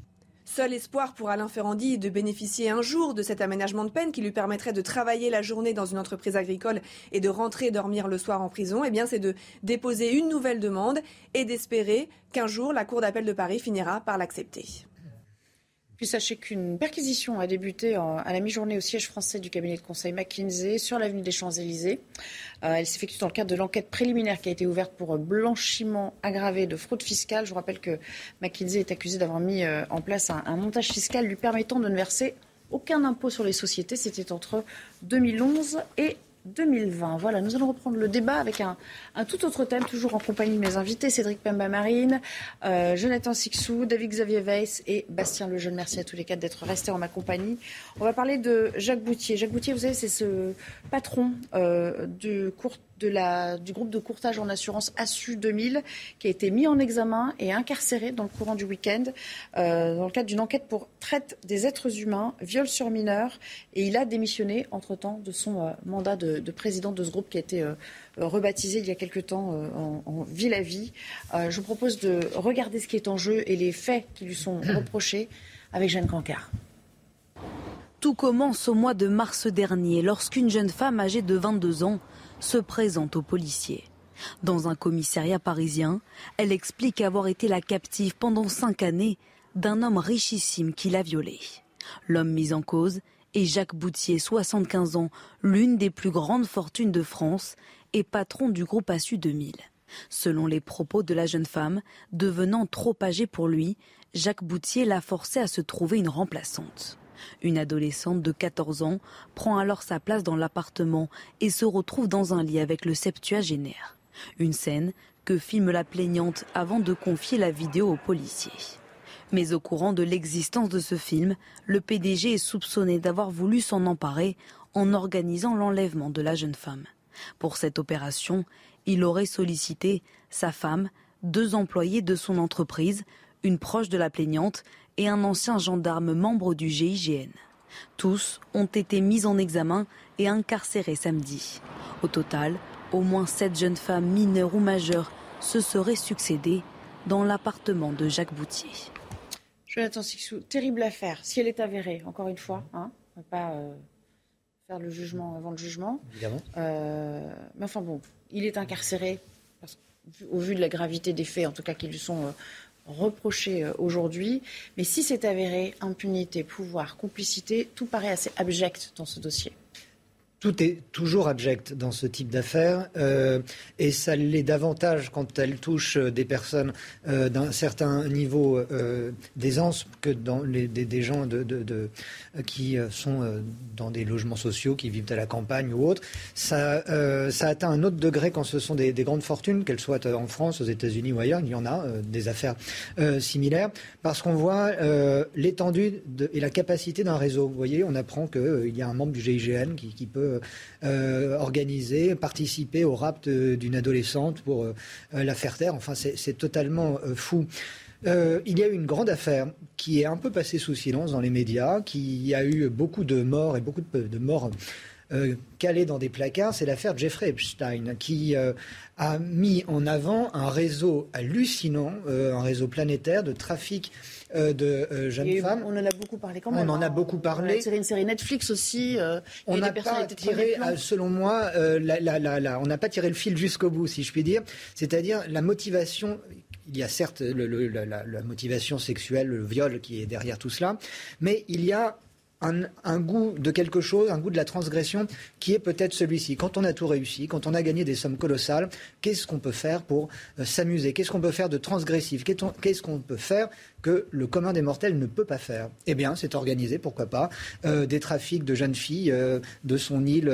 Seul espoir pour Alain Ferrandi de bénéficier un jour de cet aménagement de peine qui lui permettrait de travailler la journée dans une entreprise agricole et de rentrer dormir le soir en prison. Eh bien, c'est de déposer une nouvelle demande et d'espérer qu'un jour la Cour d'appel de Paris finira par l'accepter. Puis sachez qu'une perquisition a débuté à la mi-journée au siège français du cabinet de conseil McKinsey sur l'avenue des Champs-Élysées. Euh, elle s'effectue dans le cadre de l'enquête préliminaire qui a été ouverte pour blanchiment aggravé de fraude fiscale. Je rappelle que McKinsey est accusé d'avoir mis euh, en place un, un montage fiscal lui permettant de ne verser aucun impôt sur les sociétés. C'était entre 2011 et 2020. Voilà, nous allons reprendre le débat avec un, tout autre thème, toujours en compagnie de mes invités, Cédric Pemba-Marine, euh, Jonathan Sixou, David Xavier Weiss et Bastien Lejeune. Merci à tous les quatre d'être restés en ma compagnie. On va parler de Jacques Boutier. Jacques Boutier, vous savez, c'est ce patron euh, de courte du groupe de courtage en assurance ASSU 2000 qui a été mis en examen et incarcéré dans le courant du week-end euh, dans le cadre d'une enquête pour traite des êtres humains, viol sur mineurs. Et il a démissionné entre-temps de son euh, mandat de, président de ce groupe qui a été euh, rebaptisé il y a quelque temps en, en Ville à Vie. je vous propose de regarder ce qui est en jeu et les faits qui lui sont reprochés avec Jeanne Cancard. Tout commence au mois de mars dernier lorsqu'une jeune femme âgée de 22 ans se présente aux policiers. Dans un commissariat parisien, elle explique avoir été la captive pendant cinq années d'un homme richissime qui l'a violée. L'homme mis en cause est Jacques Boutier, 75 ans, l'une des plus grandes fortunes de France et patron du groupe Assu 2000. Selon les propos de la jeune femme, devenant trop âgée pour lui, Jacques Boutier l'a forcé à se trouver une remplaçante. Une adolescente de 14 ans prend alors sa place dans l'appartement et se retrouve dans un lit avec le septuagénaire. Une scène que filme la plaignante avant de confier la vidéo aux policiers. Mais au courant de l'existence de ce film, le PDG est soupçonné d'avoir voulu s'en emparer en organisant l'enlèvement de la jeune femme. Pour cette opération, il aurait sollicité sa femme, deux employés de son entreprise, une proche de la plaignante et un ancien gendarme membre du GIGN. Tous ont été mis en examen et incarcérés samedi. Au total, au moins sept jeunes femmes mineures ou majeures se seraient succédées dans l'appartement de Jacques Boutier. Jonathan Sixou, terrible affaire. Si elle est avérée, encore une fois, hein, on ne va pas euh, faire le jugement avant le jugement. Évidemment. Euh, mais enfin bon, il est incarcéré au vu de la gravité des faits, en tout cas qui lui sont euh, reproché euh, aujourd'hui. Mais si c'est avéré, impunité, pouvoir, complicité, tout paraît assez abject dans ce dossier tout est toujours abject dans ce type d'affaires euh, et ça l'est davantage quand elle touche euh, des personnes euh, d'un certain niveau d'aisance que dans les, des, gens de, qui sont dans des logements sociaux, qui vivent à la campagne ou autre. Ça, atteint un autre degré quand ce sont des, grandes fortunes, qu'elles soient en France, aux États-Unis ou ailleurs. Il y en a des affaires similaires parce qu'on voit l'étendue et la capacité d'un réseau. Vous voyez, on apprend qu'il y a un membre du GIGN qui peut euh, organiser, participer au rapt d'une adolescente pour euh, la faire taire. Enfin, c'est totalement euh, fou. il y a eu une grande affaire qui est un peu passée sous silence dans les médias, qui a eu beaucoup de morts et beaucoup de, morts euh, calées dans des placards. C'est l'affaire Jeffrey Epstein qui a mis en avant un réseau hallucinant, un réseau planétaire de trafic euh, de euh, jeunes femmes. On en a beaucoup parlé quand même. On en a hein. beaucoup parlé. C'est une série Netflix aussi. Euh, on n'a pas tiré, selon moi, on n'a pas tiré le fil jusqu'au bout, si je puis dire. C'est-à-dire la motivation il y a certes la, la, motivation sexuelle, le viol qui est derrière tout cela, mais il y a un, goût de quelque chose, un goût de la transgression qui est peut-être celui-ci. Quand on a tout réussi, quand on a gagné des sommes colossales, qu'est-ce qu'on peut faire pour euh, s'amuser? Qu'est-ce qu'on peut faire de transgressif? Qu'est-ce qu'on peut faire que le commun des mortels ne peut pas faire? Eh bien, c'est organiser, pourquoi pas, euh, des trafics de jeunes filles euh, de son île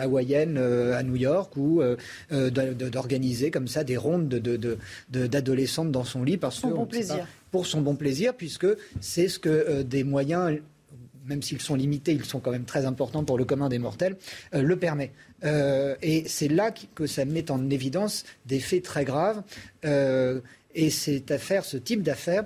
hawaïenne à New York ou d'organiser comme ça des rondes d'adolescentes dans son lit parce son bon plaisir. pour son bon plaisir, puisque c'est ce que des moyens même s'ils sont limités, ils sont quand même très importants pour le commun des mortels, euh, le permet. Euh, et c'est là que ça met en évidence des faits très graves. Euh, et cette affaire, ce type d'affaire,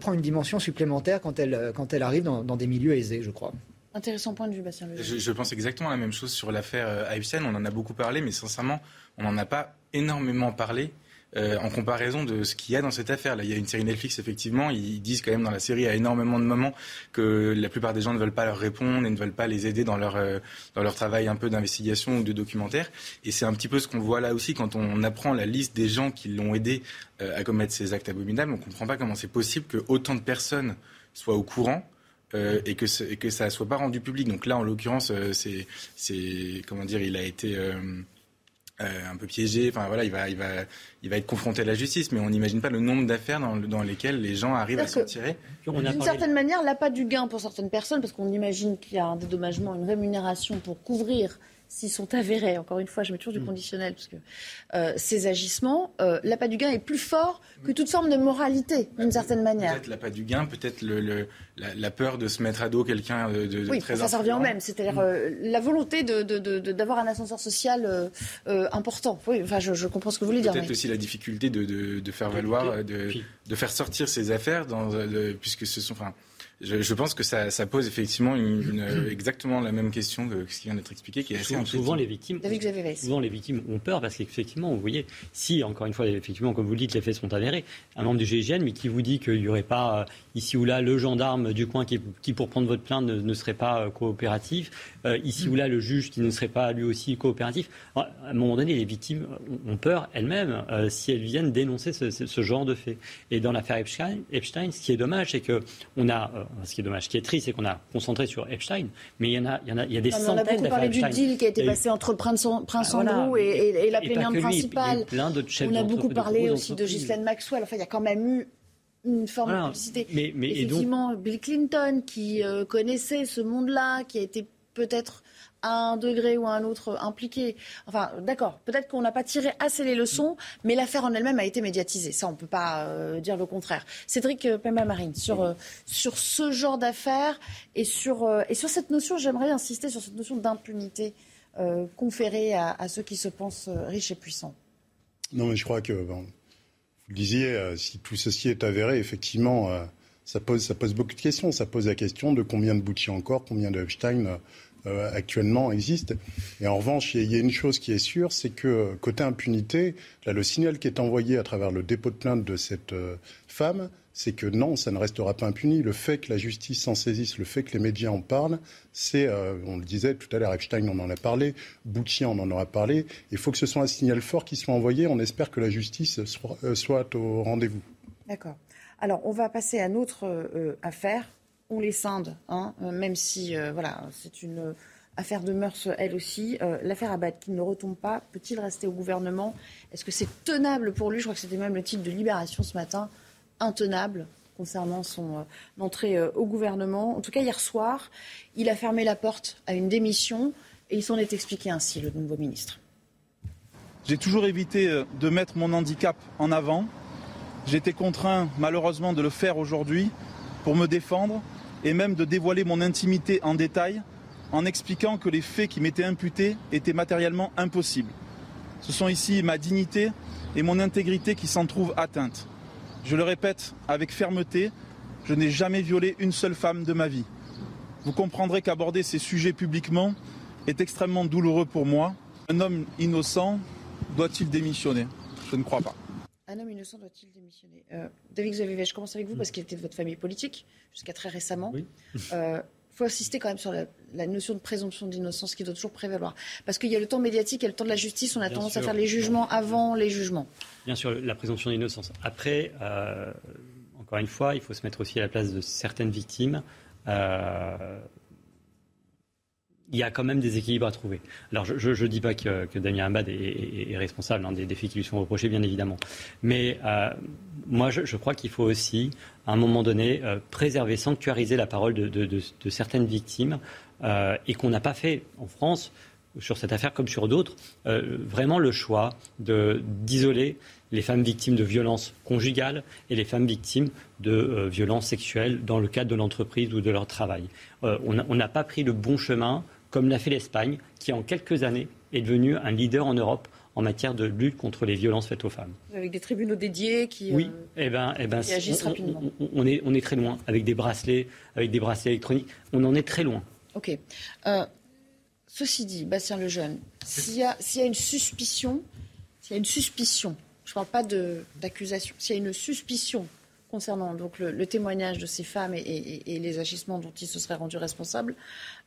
prend une dimension supplémentaire quand elle, quand elle arrive dans, des milieux aisés, je crois. Intéressant point de vue, Bastien je, je, pense exactement la même chose sur l'affaire Epstein. On en a beaucoup parlé, mais sincèrement, on n'en a pas énormément parlé. Euh, en comparaison de ce qu'il y a dans cette affaire. Là, il y a une série Netflix, effectivement, ils disent quand même dans la série à énormément de moments que la plupart des gens ne veulent pas leur répondre et ne veulent pas les aider dans leur, euh, dans leur travail un peu d'investigation ou de documentaire. Et c'est un petit peu ce qu'on voit là aussi quand on apprend la liste des gens qui l'ont aidé euh, à commettre ces actes abominables. On ne comprend pas comment c'est possible que autant de personnes soient au courant. et que et que ça soit pas rendu public. Donc là, en l'occurrence, c'est comment dire, il a été un peu piégé. Enfin voilà, il va, il va, il va être confronté à la justice, mais on n'imagine pas le nombre d'affaires dans, dans, lesquelles les gens arrivent à s'en tirer. D'une certaine manière, l'appât du gain pour certaines personnes, parce qu'on imagine qu'il y a un dédommagement, une rémunération pour couvrir s'ils sont avérés, encore une fois, je mets toujours du mm. conditionnel, parce que euh, ces agissements, euh, l'appât du gain est plus fort que toute forme de moralité, d'une certaine manière. Peut-être l'appât du gain, peut-être le, la, peur de se mettre à dos quelqu'un de, de, oui, très ça, ça revient au même. C'est-à-dire mm. euh, la volonté d'avoir un ascenseur social important. Oui, enfin, je, comprends ce que vous voulez dire. Peut-être aussi la difficulté de, faire valoir, de, faire sortir ces affaires, dans, puisque ce sont... Enfin, je, pense que ça, pose effectivement une, exactement la même question que ce qui vient d'être expliqué, qui est assez souvent, les victimes, souvent les victimes ont peur parce qu'effectivement, vous voyez, si encore une fois, effectivement, comme vous le dites, les faits sont avérés, un membre du GIGN, mais qui vous dit qu'il n'y aurait pas euh, ici ou là le gendarme du coin qui, pour prendre votre plainte ne, serait pas euh, coopératif, euh, ici ou là le juge qui ne serait pas lui aussi coopératif. À un moment donné, les victimes ont peur elles-mêmes si elles viennent dénoncer ce, genre de faits. Et dans l'affaire Epstein, Epstein, ce qui est dommage, c'est que on a ce qui est dommage, ce qui est triste, c'est qu'on a concentré sur Epstein, mais il y en a, il y en a, il y a des centaines. On a beaucoup parlé du deal qui a été passé entre Prince, Prince Andrew et, la plaignante principale. on a beaucoup parlé aussi de Ghislaine Maxwell. Enfin, il y a quand même eu une forme de publicité. Mais, mais, Effectivement, Bill Clinton, qui euh, connaissait ce monde-là, qui a été peut-être à un degré ou à un autre impliqué. Enfin, d'accord, peut-être qu'on n'a pas tiré assez les leçons, mais l'affaire en elle-même a été médiatisée. Ça, on ne peut pas euh, dire le contraire. Cédric euh, Pemba-Marine, sur, euh, sur ce genre d'affaires et sur, et sur cette notion, j'aimerais insister sur cette notion d'impunité conférée à, ceux qui se pensent riches et puissants. Non, mais je crois que, vous le disiez, si tout ceci est avéré, effectivement, ça, pose, ça pose beaucoup de questions. Ça pose la question de combien de Bouchy encore, combien de Epstein euh, actuellement existe. Et en revanche, il y, a une chose qui est sûre, c'est que côté impunité, là, le signal qui est envoyé à travers le dépôt de plainte de cette euh, femme, c'est que non, ça ne restera pas impuni. Le fait que la justice s'en saisisse, le fait que les médias en parlent, c'est, euh, on le disait tout à l'heure, Epstein on en a parlé, Bucci on en aura parlé. Il faut que ce soit un signal fort qui soit envoyé. On espère que la justice soit, soit au rendez-vous. D'accord. Alors, on va passer à notre affaire on les scinde, hein, euh, même si euh, voilà, c'est une euh, affaire de mœurs, elle aussi. L'affaire Abad qui ne retombe pas, peut-il rester au gouvernement? Est-ce que c'est tenable pour lui? Je crois que c'était même le titre de Libération ce matin, intenable concernant son entrée au gouvernement. En tout cas, hier soir, il a fermé la porte à une démission et il s'en est expliqué ainsi, le nouveau ministre. J'ai toujours évité de mettre mon handicap en avant. J'ai été contraint, malheureusement, de le faire aujourd'hui pour me défendre et même de dévoiler mon intimité en détail en expliquant que les faits qui m'étaient imputés étaient matériellement impossibles. Ce sont ici ma dignité et mon intégrité qui s'en trouvent atteintes. Je le répète avec fermeté, je n'ai jamais violé une seule femme de ma vie. Vous comprendrez qu'aborder ces sujets publiquement est extrêmement douloureux pour moi. Un homme innocent doit-il démissionner? Je ne crois pas. Innocent doit-il démissionner euh, David Xavier, je commence avec vous parce qu'il était de votre famille politique jusqu'à très récemment. Il euh, faut insister quand même sur la, notion de présomption d'innocence qui doit toujours prévaloir. Parce qu'il y a le temps médiatique et le temps de la justice, on a tendance à faire les jugements avant les jugements. Bien sûr, la présomption d'innocence. Après, euh, encore une fois, il faut se mettre aussi à la place de certaines victimes. Euh, il y a quand même des équilibres à trouver. Alors, je ne dis pas que, Damien Abad est, responsable hein, des défis qui lui sont reprochés, bien évidemment. Mais euh, moi, je, crois qu'il faut aussi, à un moment donné, euh, préserver, sanctuariser la parole de, certaines victimes et qu'on n'a pas fait en France sur cette affaire comme sur d'autres, vraiment le choix d'isoler les femmes victimes de violences conjugales et les femmes victimes de euh, violences sexuelles dans le cadre de l'entreprise ou de leur travail. Euh, on n'a pas pris le bon chemin, comme l'a fait l'Espagne, qui en quelques années est devenue un leader en Europe en matière de lutte contre les violences faites aux femmes. Avec des tribunaux dédiés qui, oui, eh ben, eh ben, agissent rapidement. On, est, on, est, très loin, avec des bracelets, avec des bracelets électroniques. On en est très loin. OK. Euh, ceci dit, Bastien Lejeune, s'il y, y, a une suspicion, s'il y a une suspicion je ne parle pas d'accusation. S'il y a une suspicion concernant donc le, témoignage de ces femmes et, les agissements dont ils se seraient rendus responsables,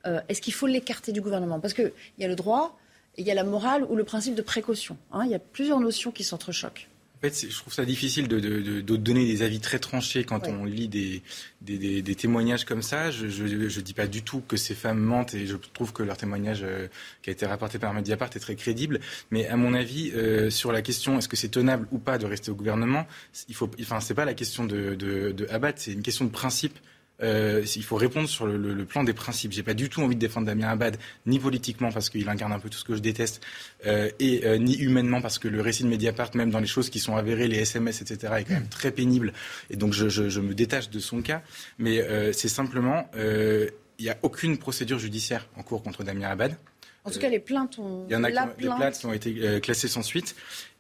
euh, est-ce qu'il faut l'écarter du gouvernement? Parce qu'il y a le droit, il y a la morale ou le principe de précaution. Hein. il y a plusieurs notions qui s'entrechoquent fait, je trouve ça difficile de, donner des avis très tranchés quand on lit des, des, témoignages comme ça. Je ne dis pas du tout que ces femmes mentent et je trouve que leur témoignage euh, qui a été rapporté par Mediapart est très crédible. Mais à mon avis, euh, sur la question est-ce que c'est tenable ou pas de rester au gouvernement, il faut, enfin, c'est pas la question de, de, de abattre, c'est une question de principe. Euh, il faut répondre sur le, plan des principes. J'ai pas du tout envie de défendre Damien Abad, ni politiquement parce qu'il incarne un peu tout ce que je déteste, euh, et euh, ni humainement parce que le récit de Mediapart, même dans les choses qui sont avérées, les SMS, etc., est quand même très pénible. Et donc je, je me détache de son cas. Mais c'est simplement, il n'y a aucune procédure judiciaire en cours contre Damien Abad. En tout cas, les plaintes ont. Il y en a qui les plaintes qui ont été classées sans suite.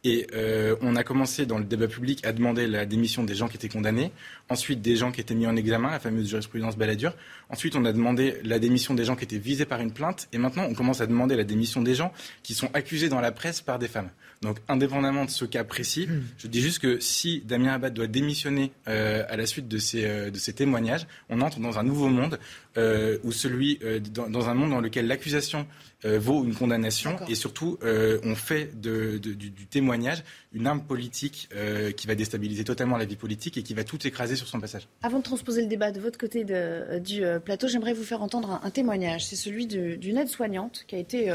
Et euh, on a commencé dans le débat public à demander la démission des gens qui étaient condamnés, ensuite des gens qui étaient mis en examen, la fameuse jurisprudence baladure. Ensuite, on a demandé la démission des gens qui étaient visés par une plainte. Et maintenant, on commence à demander la démission des gens qui sont accusés dans la presse par des femmes. Donc, indépendamment de ce cas précis, hmm. je dis juste que si Damien Abad doit démissionner euh, à la suite de ces, euh, de ces témoignages, on entre dans un nouveau monde, euh, où celui, euh, dans, dans, un monde dans lequel l'accusation euh, vaut une condamnation et surtout, on fait de, de, du, du témoignage une arme politique qui va déstabiliser totalement la vie politique et qui va tout écraser sur son passage. Avant de transposer le débat de votre côté du plateau, j'aimerais vous faire entendre un, témoignage. C'est celui d'une aide-soignante qui a été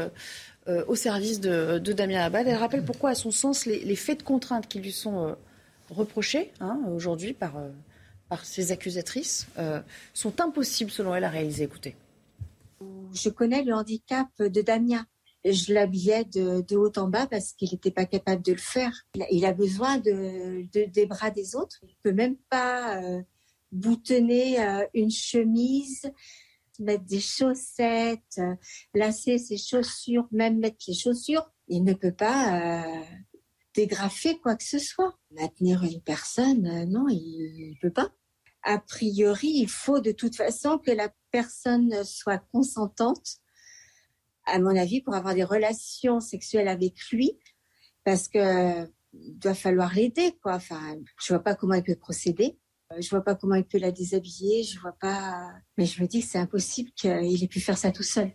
au service de, Damien Abad. Elle rappelle pourquoi, à son sens, les, faits de contrainte qui lui sont reprochés hein, aujourd'hui par, par ses accusatrices sont impossibles, selon elle, à réaliser. Écoutez. Je connais le handicap de Damien je l'habillais de, haut en bas parce qu'il n'était pas capable de le faire. Il a, besoin de, de, des bras des autres. Il peut même pas euh, boutonner euh, une chemise, mettre des chaussettes, euh, lasser ses chaussures, même mettre les chaussures. Il ne peut pas dégrafer quoi que ce soit. Maintenir une personne, non, il ne peut pas. A priori, il faut de toute façon que la personne soit consentante à mon avis, pour avoir des relations sexuelles avec lui, parce que il doit falloir l'aider, quoi. Enfin, je vois pas comment il peut procéder. Euh, je vois pas comment il peut la déshabiller. Je vois pas. Mais je me dis que c'est impossible qu'il ait pu faire ça tout seul.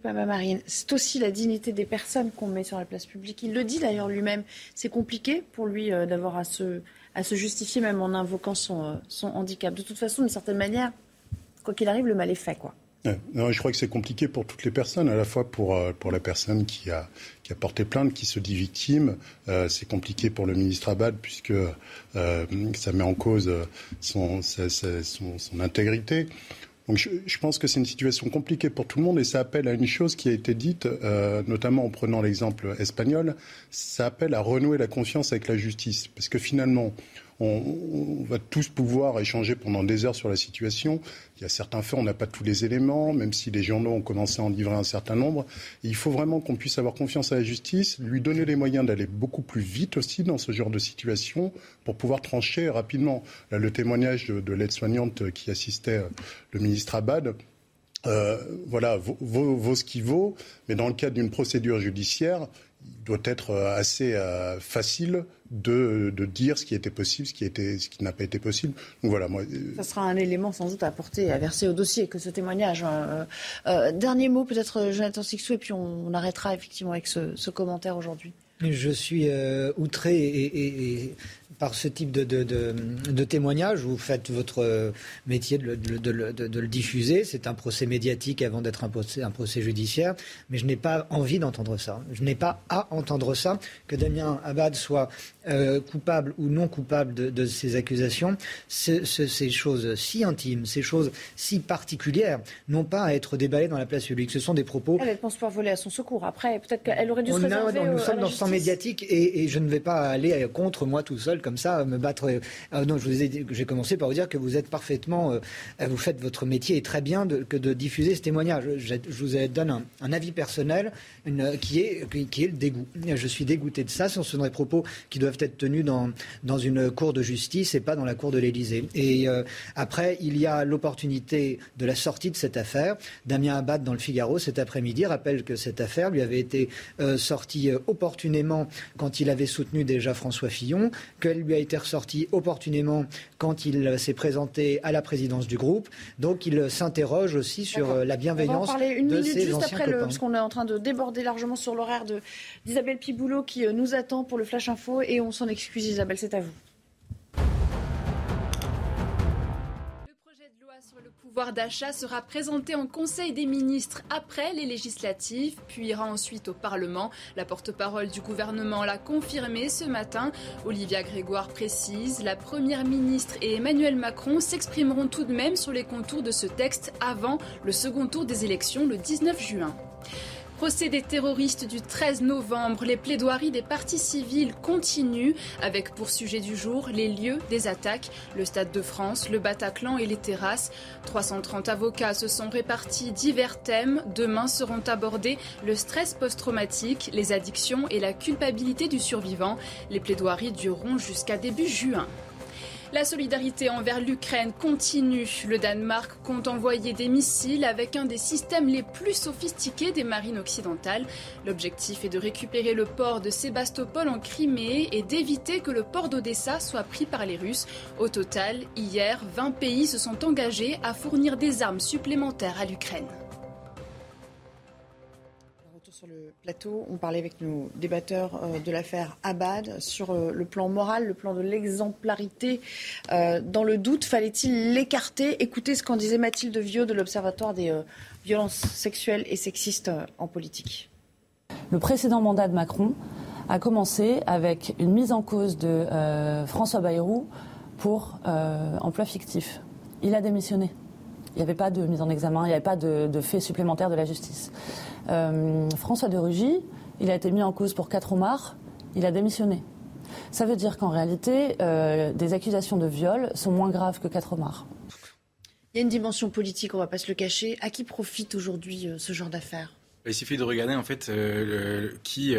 Papa Marine, c'est aussi la dignité des personnes qu'on met sur la place publique. Il le dit d'ailleurs lui-même. C'est compliqué pour lui euh, d'avoir à se, à se justifier, même en invoquant son, euh, son handicap. De toute façon, d'une certaine manière, quoi qu'il arrive, le mal est fait, quoi. Non, je crois que c'est compliqué pour toutes les personnes, à la fois pour, euh, pour la personne qui a, qui a porté plainte, qui se dit victime. Euh, c'est compliqué pour le ministre Abad, puisque ça met en cause son, son, intégrité. Donc je, pense que c'est une situation compliquée pour tout le monde et ça appelle à une chose qui a été dite, euh, notamment en prenant l'exemple espagnol, ça appelle à renouer la confiance avec la justice. Parce que finalement, on, va tous pouvoir échanger pendant des heures sur la situation. Il y a certains faits, on n'a pas tous les éléments, même si les journaux ont commencé à en livrer un certain nombre. il faut vraiment qu'on puisse avoir confiance à la justice, lui donner les moyens d'aller beaucoup plus vite aussi dans ce genre de situation pour pouvoir trancher rapidement. le témoignage de, l'aide-soignante qui assistait euh, le ministre Abad, euh, voilà, vaut, ce qu'il vaut, mais dans le cadre d'une procédure judiciaire, doit être euh, assez facile de, dire ce qui était possible, ce qui, était, ce qui n'a pas été possible. Donc voilà, moi. Euh, Ça sera un élément sans doute à apporter, à verser au dossier que ce témoignage. Euh, dernier mot, peut-être Jonathan Sixou, et puis on, arrêtera effectivement avec ce, commentaire aujourd'hui. Je suis euh, outré et, par ce type de, de, témoignage. Vous faites votre métier de, le diffuser. C'est un procès médiatique avant d'être un procès, un procès judiciaire. Mais je n'ai pas envie d'entendre ça. Je n'ai pas à entendre ça. Que Damien Abad soit euh, coupable ou non coupable de, ces accusations, ces choses si intimes, ces choses si particulières, n'ont pas à être déballées dans la place publique. Ce sont des propos. Elle, pense pouvoir voler à son secours. Après, peut-être qu'elle aurait dû se réserver. nous sommes dans le champ médiatique et, je ne vais pas aller contre moi tout seul comme ça, me battre. Euh, non, je vous ai, commencé par vous dire que vous êtes parfaitement, euh, vous faites votre métier et très bien que de diffuser ce témoignage. Je, vous donne un, avis personnel qui, est, qui, est le dégoût. Je suis dégoûté de ça. Ce sont des propos qui doivent être tenus dans, dans une cour de justice et pas dans la cour de l'Élysée. Et euh, après, il y a l'opportunité de la sortie de cette affaire. Damien Abad, dans le Figaro, cet après-midi, rappelle que cette affaire lui avait été euh, sortie euh, opportunément quand il avait soutenu déjà François Fillon, qu'elle lui a été ressortie opportunément quand il s'est présenté à la présidence du groupe. Donc il s'interroge aussi sur la bienveillance On va en parler une de minute juste après le, parce qu'on est en train de déborder largement sur l'horaire d'Isabelle Piboulot qui nous attend pour le Flash Info et on s'en excuse Isabelle, c'est à vous. Pouvoir d'achat sera présenté en Conseil des ministres après les législatives, puis ira ensuite au Parlement. La porte-parole du gouvernement l'a confirmé ce matin. Olivia Grégoire précise, la Première ministre et Emmanuel Macron s'exprimeront tout de même sur les contours de ce texte avant le second tour des élections le 19 juin. Procès des terroristes du 13 novembre, les plaidoiries des partis civils continuent avec pour sujet du jour les lieux des attaques, le Stade de France, le Bataclan et les terrasses. 330 avocats se sont répartis divers thèmes. Demain seront abordés le stress post-traumatique, les addictions et la culpabilité du survivant. Les plaidoiries dureront jusqu'à début juin. La solidarité envers l'Ukraine continue. Le Danemark compte envoyer des missiles avec un des systèmes les plus sophistiqués des marines occidentales. L'objectif est de récupérer le port de Sébastopol en Crimée et d'éviter que le port d'Odessa soit pris par les Russes. Au total, hier, 20 pays se sont engagés à fournir des armes supplémentaires à l'Ukraine plateau. On parlait avec nos débatteurs euh, de l'affaire Abad sur euh, le plan moral, le plan de l'exemplarité. Euh, dans le doute, fallait-il l'écarter? Écoutez ce qu'en disait Mathilde Vieux de l'Observatoire des violences sexuelles et sexistes en politique. Le précédent mandat de Macron a commencé avec une mise en cause de François Bayrou pour emploi fictif. Il a démissionné. Il n'y avait pas de mise en examen, il n'y avait pas de, de fait supplémentaire de la justice. Euh, François de Rugy, il a été mis en cause pour quatre homards, il a démissionné. Ça veut dire qu'en réalité, euh, des accusations de viol sont moins graves que quatre homards. Il y a une dimension politique, on ne va pas se le cacher. À qui profite aujourd'hui euh, ce genre d'affaires? Il suffit de regarder en fait qui,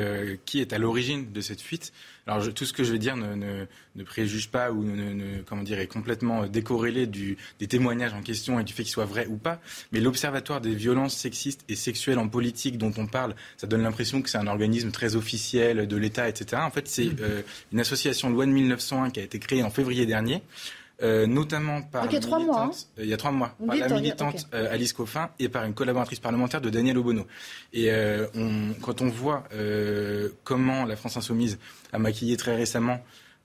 qui est à l'origine de cette fuite. Alors tout ce que je vais dire ne, ne, ne préjuge pas ou ne, comment dire, est complètement décorrélé du, des témoignages en question et du fait qu'ils soient vrais ou pas. Mais l'Observatoire des violences sexistes et sexuelles en politique dont on parle, ça donne l'impression que c'est un organisme très officiel de l'État, etc. En fait, c'est euh, une association loi de 1901 qui a été créée en février dernier. Euh, notamment par il y a trois mois, hein. euh, il y a trois mois, par la militante euh, Alice Coffin et par une collaboratrice parlementaire de Daniel Obono. Et on, quand on voit comment la France insoumise a maquillé très récemment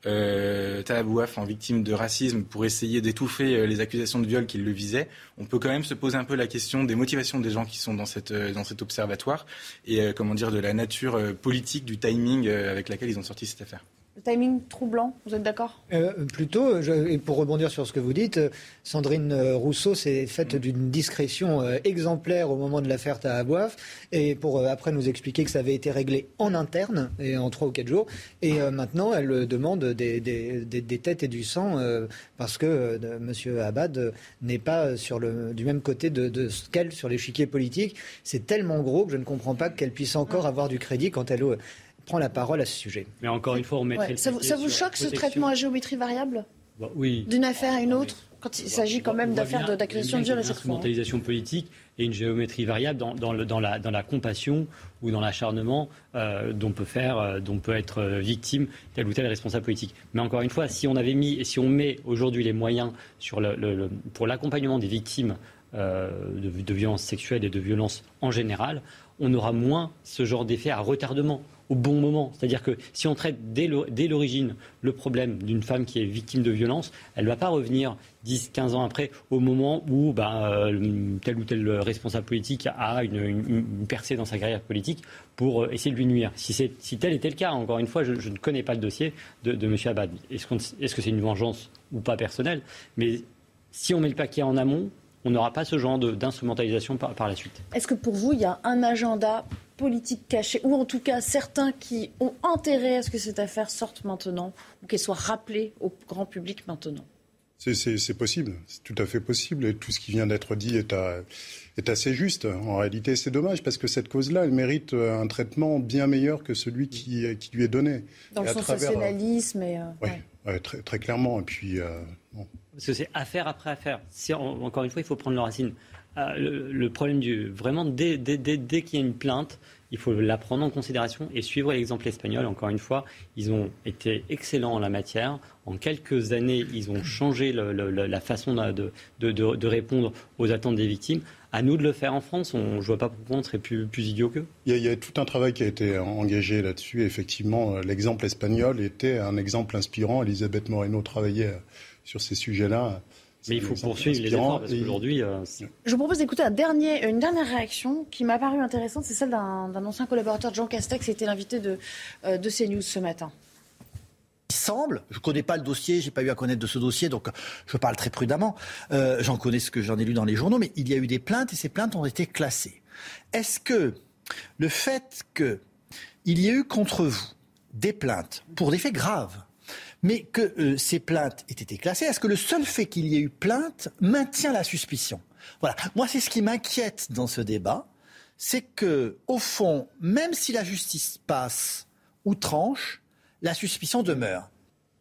euh, Talabouaf en victime de racisme pour essayer d'étouffer les accusations de viol qui le visaient, on peut quand même se poser un peu la question des motivations des gens qui sont dans, cette, dans cet observatoire et comment dire de la nature politique, du timing avec laquelle ils ont sorti cette affaire. Timing troublant, vous êtes d'accord? Euh, Plutôt, et pour rebondir sur ce que vous dites, euh, Sandrine euh, Rousseau s'est faite mm. d'une discrétion exemplaire au moment de l'affaire Tahabouaf, et pour après nous expliquer que ça avait été réglé en interne, et en trois ou quatre jours, et maintenant elle demande des, des, têtes et du sang, parce que M. Abad n'est pas sur le, du même côté de, de qu'elle sur l'échiquier politique. C'est tellement gros que je ne comprends pas qu'elle puisse encore mm. avoir du crédit quand elle prend la parole à ce sujet. Mais encore une fois, on mettrait Ça vous, ça vous choque ce traitement à géométrie variable? Bah, Oui. D'une affaire à une autre quand il s'agit quand même d'affaires d'accusation de viol Une instrumentalisation politique et une géométrie variable dans, dans, le, dans, la, dans la, compassion ou dans l'acharnement euh, dont peut faire, euh, dont peut être euh, victime tel ou tel responsable politique. Mais encore une fois, si on avait mis, si on met aujourd'hui les moyens sur le, pour l'accompagnement des victimes de, de violences sexuelles et de violences en général, on aura moins ce genre d'effet à retardement au bon moment. C'est-à-dire que si on traite dès l'origine le problème d'une femme qui est victime de violence, elle ne va pas revenir 10, 15 ans après au moment où bah, euh, tel ou tel responsable politique a une, percée dans sa carrière politique pour euh, essayer de lui nuire. Si, tel était le cas, encore une fois, je, ne connais pas le dossier de, de M. Abad. Est-ce que c'est une vengeance ou pas personnelle? Mais si on met le paquet en amont, on n'aura pas ce genre d'instrumentalisation par, par la suite. Est-ce que pour vous, il y a un agenda politique caché, ou en tout cas certains qui ont intérêt à ce que cette affaire sorte maintenant, ou qu'elle soit rappelée au grand public maintenant? C'est possible, c'est tout à fait possible. Et tout ce qui vient d'être dit est, est, assez juste. En réalité, c'est dommage parce que cette cause-là, elle mérite un traitement bien meilleur que celui qui, qui lui est donné. Dans le sensationnalisme et. Euh, très, clairement. Puis. Euh, parce que c'est affaire après affaire. encore une fois, il faut prendre le racine. Euh, le, problème du. Vraiment, dès, dès, dès, qu'il y a une plainte, il faut la prendre en considération et suivre l'exemple espagnol. Encore une fois, ils ont été excellents en la matière. En quelques années, ils ont changé la façon de, de, de, répondre aux attentes des victimes. À nous de le faire en France. On, je ne vois pas pourquoi on serait plus, plus idiot qu'eux. Il, il y, a, tout un travail qui a été engagé là-dessus. Effectivement, euh, l'exemple espagnol était un exemple inspirant. Elisabeth Moreno travaillait sur ces sujets-là. Mais il faut poursuivre les efforts parce qu'aujourd'hui. Euh, je vous propose d'écouter un dernier, une dernière réaction qui m'a paru intéressante. C'est celle d'un ancien collaborateur de Jean Castex, qui était l'invité de, euh, de CNews ce matin. Semble, je ne connais pas le dossier, j'ai pas eu à connaître de ce dossier, donc je parle très prudemment. Euh, j'en connais ce que j'en ai lu dans les journaux, mais il y a eu des plaintes et ces plaintes ont été classées. Est-ce que le fait qu'il y ait eu contre vous des plaintes pour des faits graves, mais que euh, ces plaintes aient été classées, est-ce que le seul fait qu'il y ait eu plainte maintient la suspicion? Voilà. Moi, c'est ce qui m'inquiète dans ce débat, c'est que, au fond, même si la justice passe ou tranche, la suspicion demeure.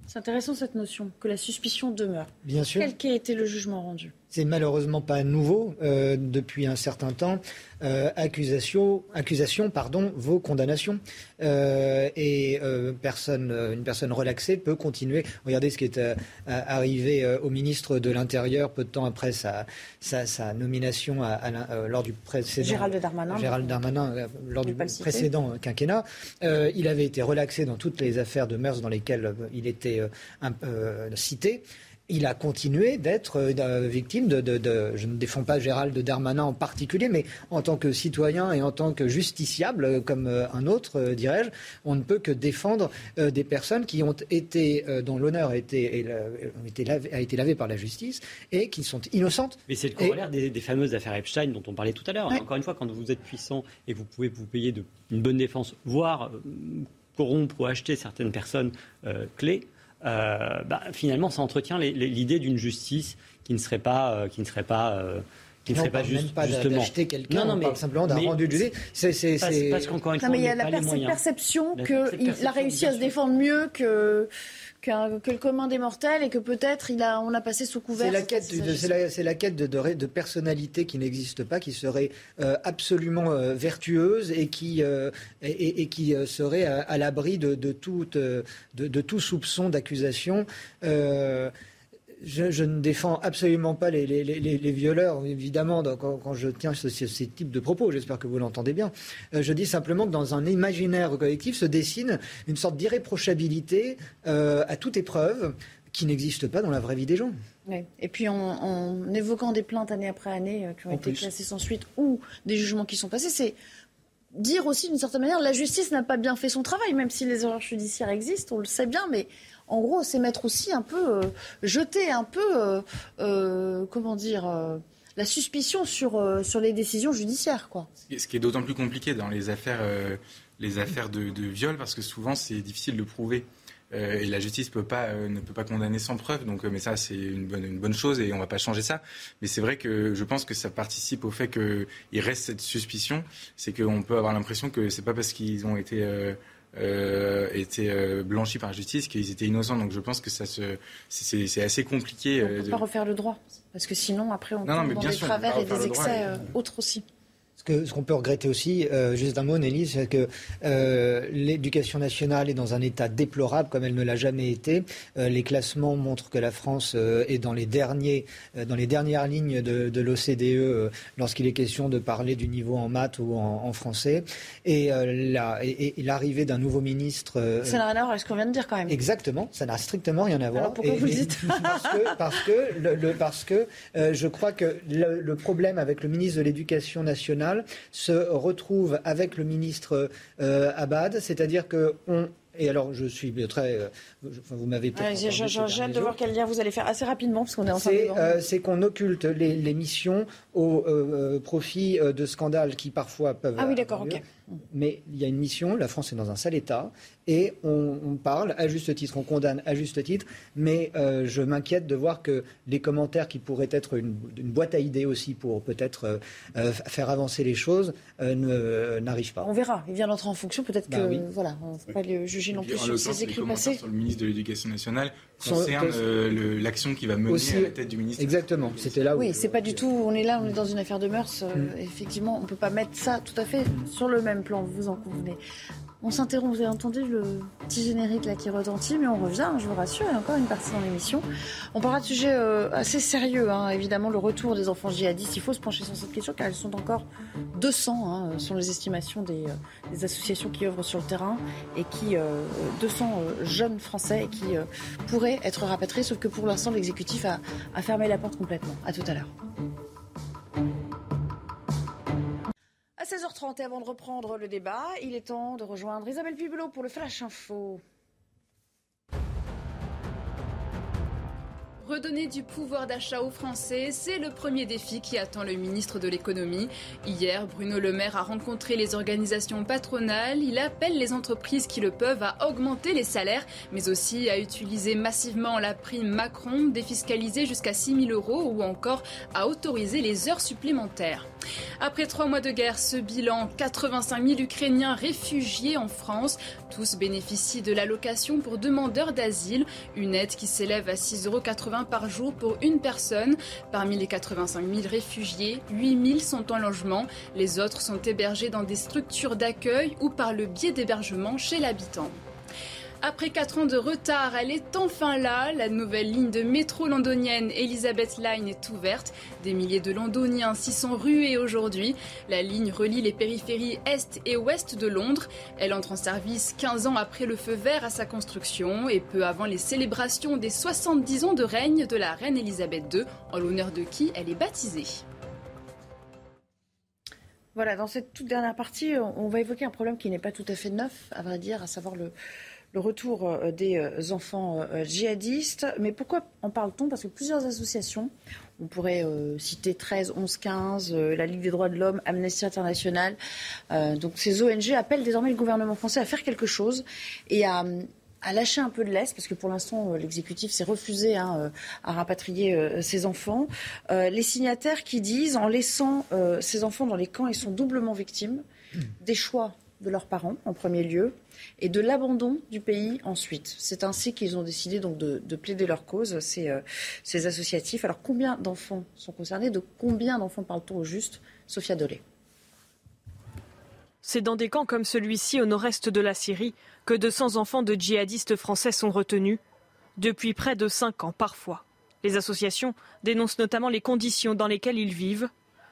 C'est intéressant cette notion, que la suspicion demeure. Bien sûr. Quel qu'ait été le jugement rendu? C'est malheureusement pas nouveau euh, depuis un certain temps. Euh, accusation, accusation, pardon, vaut condamnation. Euh, et personne, une personne relaxée peut continuer. Regardez ce qui est arrivé au ministre de l'Intérieur peu de temps après sa, sa, nomination à, lors du précédent. Gérald Darmanin. Gérald Darmanin, lors du précédent quinquennat. il avait été relaxé dans toutes les affaires de mœurs dans lesquelles il était cité il a continué d'être euh, victime de, Je ne défends pas Gérald Darmanin en particulier, mais en tant que citoyen et en tant que justiciable, euh, comme euh, un autre, dirais-je, on ne peut que défendre des personnes qui ont été, dont l'honneur a été, lavé, a été lavé par la justice et qui sont innocentes. Mais c'est le corollaire des, fameuses affaires Epstein dont on parlait tout à l'heure. Encore une fois, quand vous êtes puissant et vous pouvez vous payer de, une bonne défense, voire corrompre ou acheter certaines personnes clés, euh, bah, finalement, ça entretient l'idée d'une justice qui ne serait pas, euh, qui ne serait pas euh, qui ne serait pas juste, pas justement. d'acheter quelqu'un, non, non, on parle simplement d'un rendu de jugé. C'est, parce, qu'encore une fois, mais il y a la perception qu'il a réussi à se défendre mieux que que le commun des mortels et que peut-être il a, on a passé sous couvert. C'est la quête, c'est la, quête de, de, de personnalité qui n'existe pas, qui serait euh, absolument euh, vertueuse et qui, euh, et, et, qui serait à, l'abri de, de, tout, de, de, tout soupçon d'accusation je, ne défends absolument pas les, violeurs, évidemment, quand, je tiens ce, ce, type de propos. J'espère que vous l'entendez bien. Euh, je dis simplement que dans un imaginaire collectif se dessine une sorte d'irréprochabilité euh, à toute épreuve qui n'existe pas dans la vraie vie des gens. Et puis en, évoquant des plaintes année après année euh, qui ont été classées sans suite ou des jugements qui sont passés, c'est dire aussi d'une certaine manière la justice n'a pas bien fait son travail, même si les erreurs judiciaires existent, on le sait bien, mais en gros, c'est mettre aussi un peu, jeter un peu, comment dire la suspicion sur, euh, sur les décisions judiciaires. Quoi. Ce qui est d'autant plus compliqué dans les affaires, euh, les affaires de, viol, parce que souvent c'est difficile de prouver. Euh, et la justice ne peut pas condamner sans preuve. Donc, mais ça, c'est une bonne, une bonne chose et on va pas changer ça. Mais c'est vrai que je pense que ça participe au fait qu'il reste cette suspicion. C'est qu'on peut avoir l'impression que c'est pas parce qu'ils ont été euh, étaient euh, blanchis par justice, qu'ils étaient innocents. Donc je pense que ça se, c'est, assez compliqué. On ne peut pas refaire le droit, parce que sinon après on tombe dans des travers et des excès autres aussi ce qu'on peut regretter aussi, euh, juste un mot, Nelly, c'est que euh, l'éducation nationale est dans un état déplorable comme elle ne l'a jamais été. Euh, les classements montrent que la France est dans les, derniers, dans les dernières lignes de, l'OCDE lorsqu'il est question de parler du niveau en maths ou en, français. Et, l'arrivée d'un nouveau ministre. ça n'a rien à voir avec ce qu'on vient de dire quand même. Exactement, ça n'a strictement rien à voir. Alors pourquoi vous le dites Parce que, le, parce que je crois que le problème avec le ministre de l'Éducation nationale, se retrouve avec le ministre euh, Abad, c'est-à-dire que on et alors, je suis très. Euh, vous m'avez. J'ai hâte de voir quel lien vous allez faire assez rapidement, parce qu'on est en train C'est qu'on occulte les, missions au euh, profit de scandales qui parfois peuvent. Ah oui, d'accord, ok. Mais il y a une mission, la France est dans un sale état, et on, parle à juste titre, on condamne à juste titre, mais euh, je m'inquiète de voir que les commentaires qui pourraient être une, boîte à idées aussi pour peut-être euh, euh, faire avancer les choses n'arrivent pas. On verra, il vient d'entrer en fonction, peut-être bah que voilà, on ne faut pas le juger non plus sur ses écrits passés. Sur le ministre de l'Éducation nationale concerne l'action qui va mener à la tête du ministre. Exactement, c'était là où. Oui, c'est pas du tout. On est là, on est dans une affaire de mœurs. Mm. Effectivement, on ne peut pas mettre ça tout à fait sur le même plan. Vous en convenez. On s'interrompt, vous avez entendu le petit générique là qui retentit, mais on revient, je vous rassure, il y a encore une partie dans l'émission. On parlera de sujets euh, assez sérieux, hein, évidemment, le retour des enfants djihadistes. Il faut se pencher sur cette question car ils sont encore 200, hein, selon les estimations des, euh, associations qui œuvrent sur le terrain, et qui, 200 euh, jeunes Français qui pourraient être rapatriés, sauf que pour l'instant, l'exécutif a, a fermé la porte complètement. À tout à l'heure. 16h30, et avant de reprendre le débat, il est temps de rejoindre Isabelle Pibelot pour le Flash Info. Redonner du pouvoir d'achat aux Français, c'est le premier défi qui attend le ministre de l'économie. Hier, Bruno Le Maire a rencontré les organisations patronales. Il appelle les entreprises qui le peuvent à augmenter les salaires, mais aussi à utiliser massivement la prime Macron, défiscalisée jusqu'à 6 000 euros, ou encore à autoriser les heures supplémentaires. Après trois mois de guerre, ce bilan, 85 000 Ukrainiens réfugiés en France. Tous bénéficient de l'allocation pour demandeurs d'asile, une aide qui s'élève à 6,80 euros par jour pour une personne. Parmi les 85 000 réfugiés, 8 000 sont en logement. Les autres sont hébergés dans des structures d'accueil ou par le biais d'hébergement chez l'habitant. Après 4 ans de retard, elle est enfin là. La nouvelle ligne de métro londonienne Elizabeth Line est ouverte. Des milliers de londoniens s'y sont rués aujourd'hui. La ligne relie les périphéries est et ouest de Londres. Elle entre en service 15 ans après le feu vert à sa construction et peu avant les célébrations des 70 ans de règne de la reine Elisabeth II, en l'honneur de qui elle est baptisée. Voilà, dans cette toute dernière partie, on va évoquer un problème qui n'est pas tout à fait neuf, à vrai dire, à savoir le, le retour euh, des euh, enfants euh, djihadistes. Mais pourquoi en parle-t-on? Parce que plusieurs associations, on pourrait citer 13, 11, 15, la Ligue des droits de l'homme, Amnesty International, donc ces ONG appellent désormais le gouvernement français à faire quelque chose et à, lâcher un peu de l'Est, parce que pour l'instant, l'exécutif s'est refusé hein, à rapatrier ses enfants. les signataires qui disent, en laissant ces enfants dans les camps, ils sont doublement victimes des choix de leurs parents, en premier lieu, et de l'abandon du pays ensuite. C'est ainsi qu'ils ont décidé donc de, plaider leur cause, ces, euh, ces associatifs. Alors combien d'enfants sont concernés? De combien d'enfants parle-t-on au juste? Sophia Dolé. C'est dans des camps comme celui-ci au nord-est de la Syrie que 200 enfants de djihadistes français sont retenus, depuis près de 5 ans parfois. Les associations dénoncent notamment les conditions dans lesquelles ils vivent,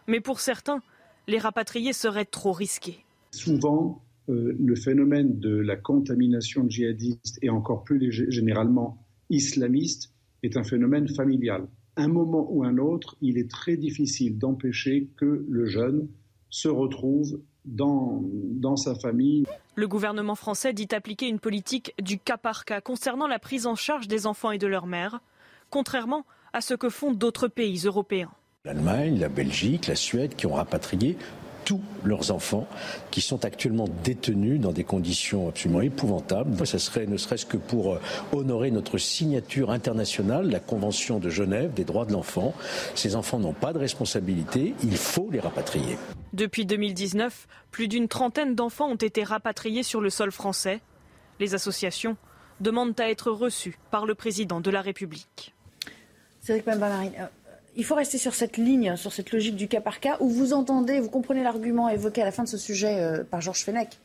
mais pour certains, les rapatrier serait trop risqué. Souvent, euh, le phénomène de la contamination djihadiste et encore plus généralement islamiste est un phénomène familial. Un moment ou un autre, il est très difficile d'empêcher que le jeune se retrouve dans, dans sa famille. Le gouvernement français dit appliquer une politique du cas par cas concernant la prise en charge des enfants et de leurs mères, contrairement à ce que font d'autres pays européens. L'Allemagne, la Belgique, la Suède qui ont rapatrié tous leurs enfants qui sont actuellement détenus dans des conditions absolument épouvantables. Ce serait ne serait-ce que pour euh, honorer notre signature internationale, la Convention de Genève des droits de l'enfant. Ces enfants n'ont pas de responsabilité, il faut les rapatrier. Depuis 2019, plus d'une trentaine d'enfants ont été rapatriés sur le sol français. Les associations demandent à être reçues par le président de la République. Cédric Marine, euh, il faut rester sur cette ligne, sur cette logique du cas par cas, où vous entendez, vous comprenez l'argument évoqué à la fin de ce sujet euh, par Georges Fenech,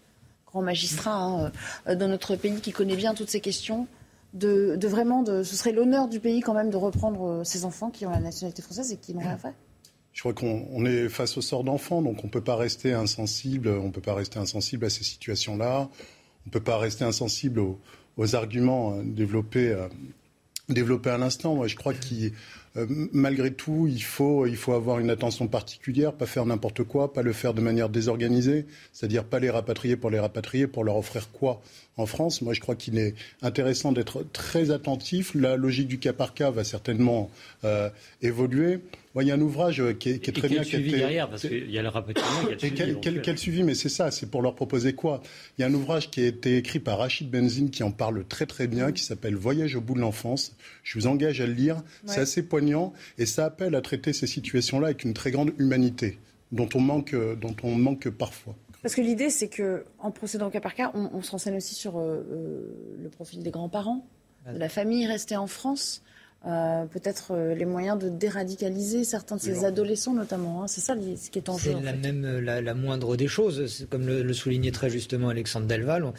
grand magistrat hein, euh, dans notre pays qui connaît bien toutes ces questions. De, vraiment, ce serait l'honneur du pays quand même de reprendre euh, ces enfants qui ont la nationalité française et qui n'ont rien fait. Je crois qu'on est face au sort d'enfants, donc on ne peut pas rester insensible. On peut pas rester insensible à ces situations-là. On ne peut pas rester insensible aux, arguments développés, développés à l'instant. Moi, je crois qu'il euh, malgré tout, il faut, il faut avoir une attention particulière, pas faire n'importe quoi, pas le faire de manière désorganisée, c'est-à-dire pas les rapatrier pour les rapatrier, pour leur offrir quoi? En France. Moi, je crois qu'il est intéressant d'être très attentif. La logique du cas par cas va certainement euh, évoluer. il y a un ouvrage qui est, qui est très bien. Suivi derrière, parce qu'il y a le rapatriement, il y a le suivi. Quel, quel, quel, suivi Mais c'est ça, c'est pour leur proposer quoi? Il y a un ouvrage qui a été écrit par Rachid Benzine qui en parle très très bien, qui s'appelle Voyage au bout de l'enfance. Je vous engage à le lire. C'est assez poignant et ça appelle à traiter ces situations-là avec une très grande humanité dont on manque, dont on manque parfois. Parce que l'idée, c'est qu'en procédant au cas par cas, on, se renseigne aussi sur euh, euh, le profil des grands-parents, de la famille restée en France. Euh, peut-être euh, les moyens de déradicaliser certains de ces adolescents notamment. Hein. C'est ça ce qui est en jeu. C'est la même euh, la, moindre des choses. Comme le, soulignait très justement Alexandre Delval,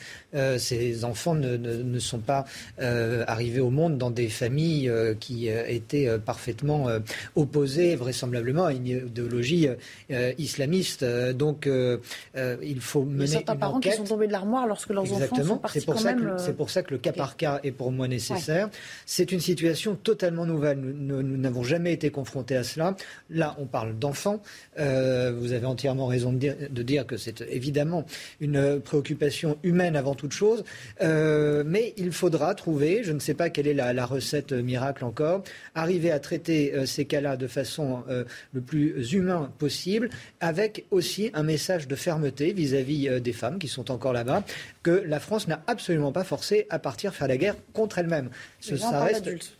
ces enfants ne, ne, sont pas arrivés au monde dans des familles qui étaient parfaitement opposées vraisemblablement à une idéologie islamiste. Donc il faut mener. Il y a certains parents qui sont tombés de l'armoire lorsque leurs enfants sont partis C'est pour, ça c'est pour ça que le cas par cas est pour moi nécessaire. C'est une situation totalement nouvelle. Nous n'avons jamais été confrontés à cela. Là, on parle d'enfants. Euh, vous avez entièrement raison de dire, que c'est évidemment une préoccupation humaine avant toute chose. Euh, mais il faudra trouver, je ne sais pas quelle est la, recette miracle encore, arriver à traiter euh, ces cas-là de façon le plus humain possible, avec aussi un message de fermeté vis-à-vis des femmes qui sont encore là-bas, que la France n'a absolument pas forcé à partir faire la guerre contre elle-même. ça reste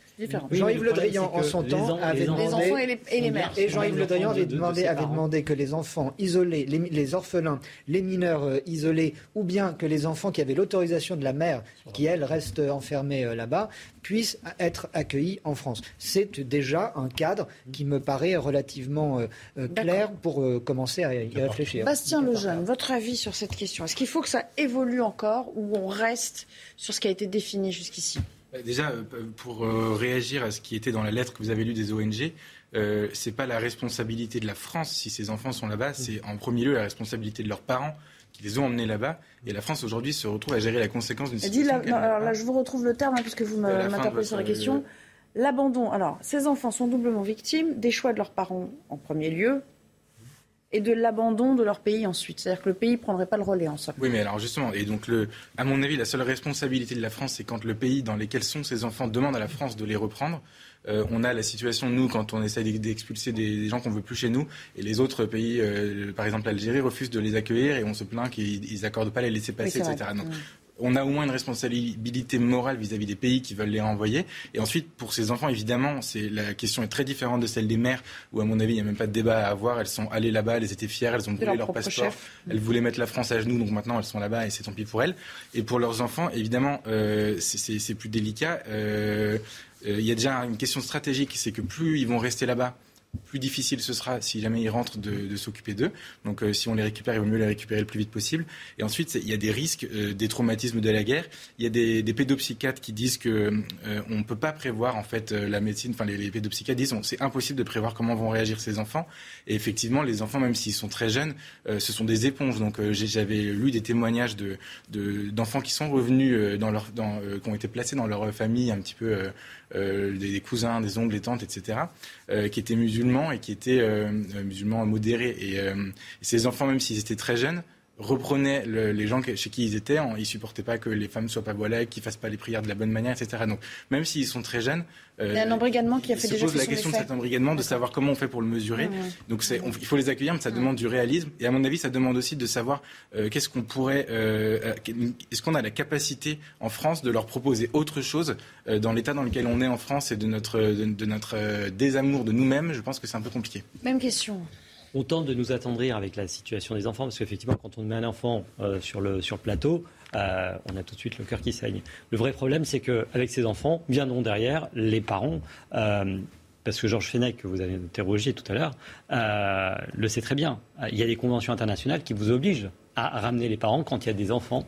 Jean-Yves Le Drian, en son temps, avait demandé. Les enfants et les, mères. Et Jean-Yves Le Drian avait demandé, avait demandé que les enfants isolés, les, orphelins, les mineurs euh, isolés, ou bien que les enfants qui avaient l'autorisation de la mère, qui elle reste enfermée euh, là-bas, puissent être accueillis en France. C'est déjà un cadre qui me paraît relativement euh, clair pour commencer à y réfléchir. Bastien Lejeune, votre avis sur cette question? Est-ce qu'il faut que ça évolue encore ou on reste sur ce qui a été défini jusqu'ici? Déjà, euh, pour euh, réagir à ce qui était dans la lettre que vous avez lue des ONG, euh, ce n'est pas la responsabilité de la France si ces enfants sont là-bas, c'est en premier lieu la responsabilité de leurs parents qui les ont emmenés là-bas. Et la France aujourd'hui se retrouve à gérer la conséquence d'une situation. Dit alors là, je vous retrouve le terme hein, puisque vous m'interpellez sur la question. L'abandon. Alors, ces enfants sont doublement victimes des choix de leurs parents en premier lieu, et de l'abandon de leur pays ensuite. C'est-à-dire que le pays ne prendrait pas le relais en Oui, mais alors justement, et donc, le, à mon avis, la seule responsabilité de la France, c'est quand le pays dans lequel sont ces enfants demande à la France de les reprendre. Euh, on a la situation, nous, quand on essaie d'expulser des, gens qu'on veut plus chez nous, et les autres pays, euh, par exemple l'Algérie, refusent de les accueillir et on se plaint qu'ils n'accordent pas les laisser passer, etc on a au moins une responsabilité morale vis-à-vis des pays qui veulent les renvoyer. Et ensuite, pour ces enfants, évidemment, c'est, la question est très différente de celle des mères, où à mon avis, il n'y a même pas de débat à avoir. Elles sont allées là-bas, elles étaient fières, elles ont brûlé leur, passeport, elles voulaient mettre la France à genoux, donc maintenant elles sont là-bas et c'est tant pis pour elles. Et pour leurs enfants, évidemment, euh, c'est, plus délicat. Euh, euh, il y a déjà une question stratégique, c'est que plus ils vont rester là-bas, plus difficile ce sera si jamais ils rentrent de, s'occuper d'eux. Donc euh, si on les récupère, il vaut mieux les récupérer le plus vite possible. Et ensuite, il y a des risques, euh, des traumatismes de la guerre. Il y a des, pédopsychiatres qui disent que euh, on ne peut pas prévoir en fait la médecine. Enfin, les, pédopsychiatres disent c'est impossible de prévoir comment vont réagir ces enfants. Et effectivement, les enfants, même s'ils sont très jeunes, ce sont des éponges. Donc j'avais lu des témoignages de, d'enfants qui sont revenus dans leur, dans, qui ont été placés dans leur famille un petit peu des, des, cousins, des oncles, des tantes, etc., qui étaient musulmans et qui étaient musulmans modérés. Et, et ces enfants, même s'ils étaient très jeunes, reprenaient les gens chez qui ils étaient. Ils supportaient pas que les femmes soient pas voilées, qu'ils fassent pas les prières de la bonne manière, etc. Donc même s'ils sont très jeunes, euh, il y a un embrigadement qui a fait se pose la question de cet embrigadement, de savoir comment on fait pour le mesurer. Donc il faut les accueillir, mais ça demande du réalisme. Et à mon avis, ça demande aussi de savoir euh, qu'est-ce qu'on pourrait, euh, est-ce qu'on a la capacité en France de leur proposer autre chose dans l'état dans lequel on est en France et de notre de notre désamour de nous-mêmes? Je pense que c'est un peu compliqué. Même question on tente de nous attendrir avec la situation des enfants, parce qu'effectivement, quand on met un enfant euh, sur, le, sur le plateau, euh, on a tout de suite le cœur qui saigne. Le vrai problème, c'est qu'avec ces enfants, viendront derrière les parents. Euh, parce que Georges Fenech, que vous avez interrogé tout à l'heure, le sait très bien. Il y a des conventions internationales qui vous obligent à ramener les parents quand il y a des enfants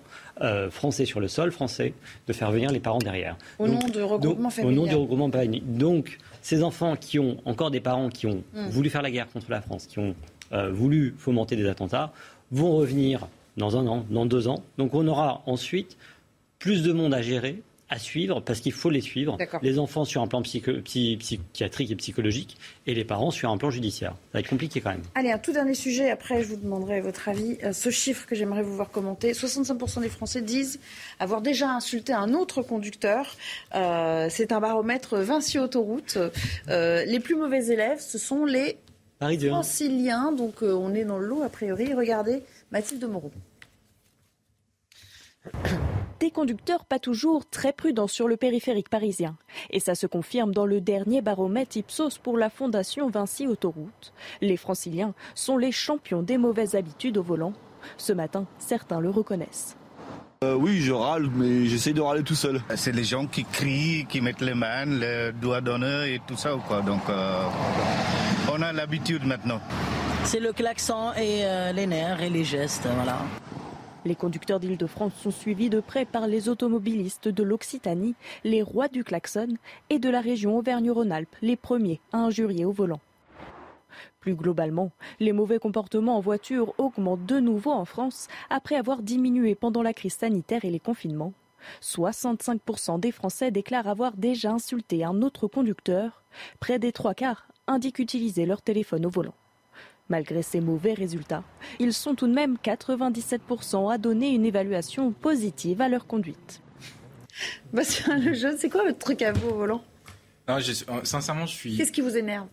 français sur le sol français, de faire venir les parents derrière. Au nom de regroupement familial. Au nom du regroupement familial. Donc, ces enfants qui ont encore des parents qui ont mm. voulu faire la guerre contre la France, qui ont euh, voulu fomenter des attentats, vont revenir dans un an, dans deux ans. Donc on aura ensuite plus de monde à gérer, à suivre, parce qu'il faut les suivre. Les enfants sur un plan psychiatrique et psychologique, et les parents sur un plan judiciaire. Ça va être compliqué quand même. Allez, un tout dernier sujet, après je vous demanderai votre avis. Euh, ce chiffre que j'aimerais vous voir commenter, 65% des Français disent avoir déjà insulté un autre conducteur. Euh, c'est un baromètre Vinci Autoroute. Euh, les plus mauvais élèves, ce sont les franciliens. Donc on est dans le lot a priori. Regardez Mathilde Moreau. Des conducteurs pas toujours très prudents sur le périphérique parisien. Et ça se confirme dans le dernier baromètre Ipsos pour la Fondation Vinci Autoroute. Les franciliens sont les champions des mauvaises habitudes au volant. Ce matin, certains le reconnaissent. Euh, oui, je râle, mais j'essaie de râler tout seul. C'est les gens qui crient, qui mettent les mains, les doigts d'honneur et tout ça. Quoi. Donc, euh, on a l'habitude maintenant. C'est le klaxon et euh, les nerfs et les gestes, voilà. Les conducteurs d'Île-de-France sont suivis de près par les automobilistes de l'Occitanie, les rois du klaxon, et de la région Auvergne-Rhône-Alpes, les premiers à injurier au volant. Plus globalement, les mauvais comportements en voiture augmentent de nouveau en France après avoir diminué pendant la crise sanitaire et les confinements. 65% des Français déclarent avoir déjà insulté un autre conducteur. Près des trois quarts indiquent utiliser leur téléphone au volant. Malgré ces mauvais résultats, ils sont tout de même 97% à donner une évaluation positive à leur conduite. Bastien Lejeune, c'est quoi votre truc à vous au volant? Non, Sincèrement, je suis. Qu'est-ce qui vous énerve?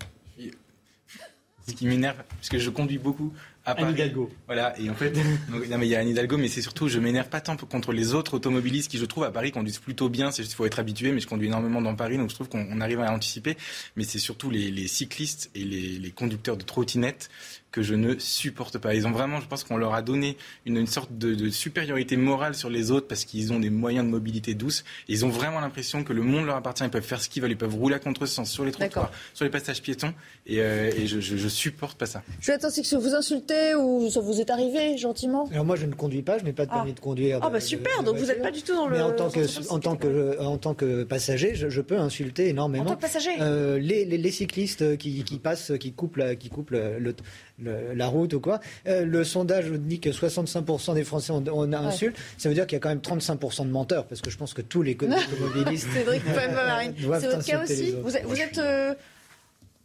Ce qui m'énerve, parce que je conduis beaucoup à Paris. Anne Hidalgo. Voilà, et en fait, non mais il y a Anne Hidalgo, mais c'est surtout, je m'énerve pas tant contre les autres automobilistes qui, je trouve, à Paris conduisent plutôt bien. C'est il faut être habitué, mais je conduis énormément dans Paris, donc je trouve qu'on arrive à anticiper. Mais c'est surtout les, cyclistes et les, les conducteurs de trottinettes que je ne supporte pas. Ils ont vraiment, je pense qu'on leur a donné une, une sorte de, de, supériorité morale sur les autres parce qu'ils ont des moyens de mobilité douce. Et ils ont vraiment l'impression que le monde leur appartient. Ils peuvent faire ce qu'ils veulent. Ils peuvent rouler à contresens sur les trottoirs, sur les passages piétons. Et, euh, et je, je, je, supporte pas ça. Je vais attendre, c'est que vous insultez ou ça vous est arrivé gentiment Alors moi, je ne conduis pas. Je n'ai pas de permis ah. de conduire. Ah bah super. donc vous n'êtes pas du tout dans le. Mais en tant que en tant que en tant que passager, je, je peux insulter énormément. En tant que passager. Euh, les, les, les, cyclistes qui, qui passent, qui coupent la, qui coupent le, la route ou quoi. Euh, le sondage dit que 65% des Français ont, ont insulte. Ça veut dire qu'il y a quand même 35% de menteurs, parce que je pense que tous les automobilistes. Cédric C'est votre cas aussi. Vous êtes, vous êtes euh,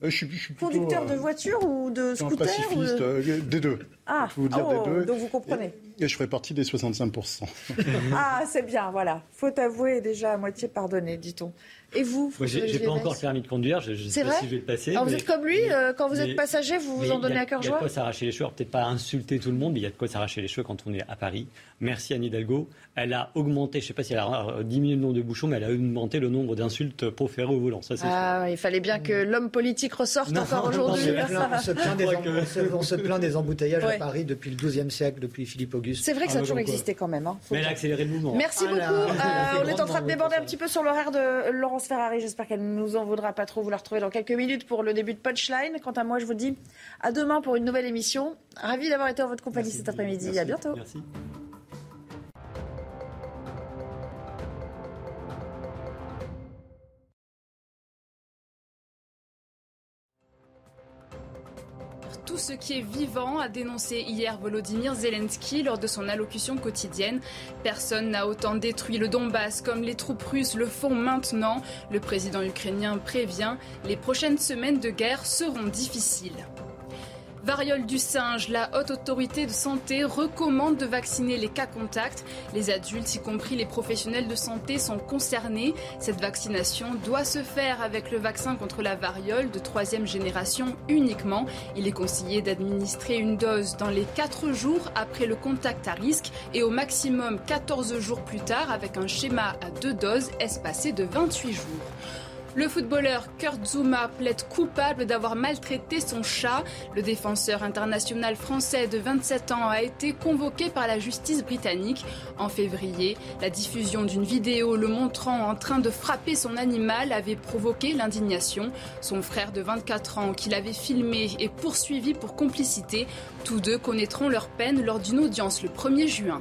euh, je suis, conducteur de voiture ou de scooter pacifiste, des deux. Ah, je vous dire oh, des deux. donc vous comprenez. Et je ferai partie des 65%. ah, c'est bien, voilà. Faut avouer déjà à moitié pardonné, dit-on. Et vous Moi, j'ai pas encore le permis de conduire. Je, ne sais pas si je vais le passer. Alors, vous êtes comme lui, euh, quand vous êtes passager, vous vous en donnez à cœur joie Il y a de quoi s'arracher les cheveux. Peut-être pas insulter tout le monde, mais il y a de quoi s'arracher les cheveux quand on est à Paris. Merci Anne Hidalgo. Elle a augmenté, je ne sais pas si elle a diminué le nombre de bouchons, mais elle a augmenté le nombre d'insultes proférées au volant. Ça, ah, il fallait bien que l'homme politique ressorte encore aujourd'hui. On, se plaint des embouteillages à Paris depuis le XIIe siècle, depuis Philippe Auguste. C'est vrai que ça a toujours existé quand même. Hein. Mais elle a accéléré le mouvement. Merci beaucoup. Euh, on est en train de déborder un petit peu sur l'horaire de Laurence Ferrari. J'espère qu'elle ne nous en voudra pas trop. Vous la retrouvez dans quelques minutes pour le début de Punchline. Quant à moi, je vous dis à demain pour une nouvelle émission. Ravi d'avoir été en votre compagnie cet après-midi. À bientôt. Merci. Tout ce qui est vivant, a dénoncé hier Volodymyr Zelensky lors de son allocution quotidienne. Personne n'a autant détruit le Donbass comme les troupes russes le font maintenant. Le président ukrainien prévient, les prochaines semaines de guerre seront difficiles. Variole du singe, la haute autorité de santé recommande de vacciner les cas contacts. Les adultes, y compris les professionnels de santé, sont concernés. Cette vaccination doit se faire avec le vaccin contre la variole de troisième génération uniquement. Il est conseillé d'administrer une dose dans les 4 jours après le contact à risque et au maximum 14 jours plus tard avec un schéma à deux doses espacé de 28 jours. Le footballeur Kurt Zuma plaide coupable d'avoir maltraité son chat. Le défenseur international français de 27 ans a été convoqué par la justice britannique. En février, la diffusion d'une vidéo le montrant en train de frapper son animal avait provoqué l'indignation. Son frère de 24 ans, qui l'avait filmé, est poursuivi pour complicité. Tous deux connaîtront leur peine lors d'une audience le 1er juin.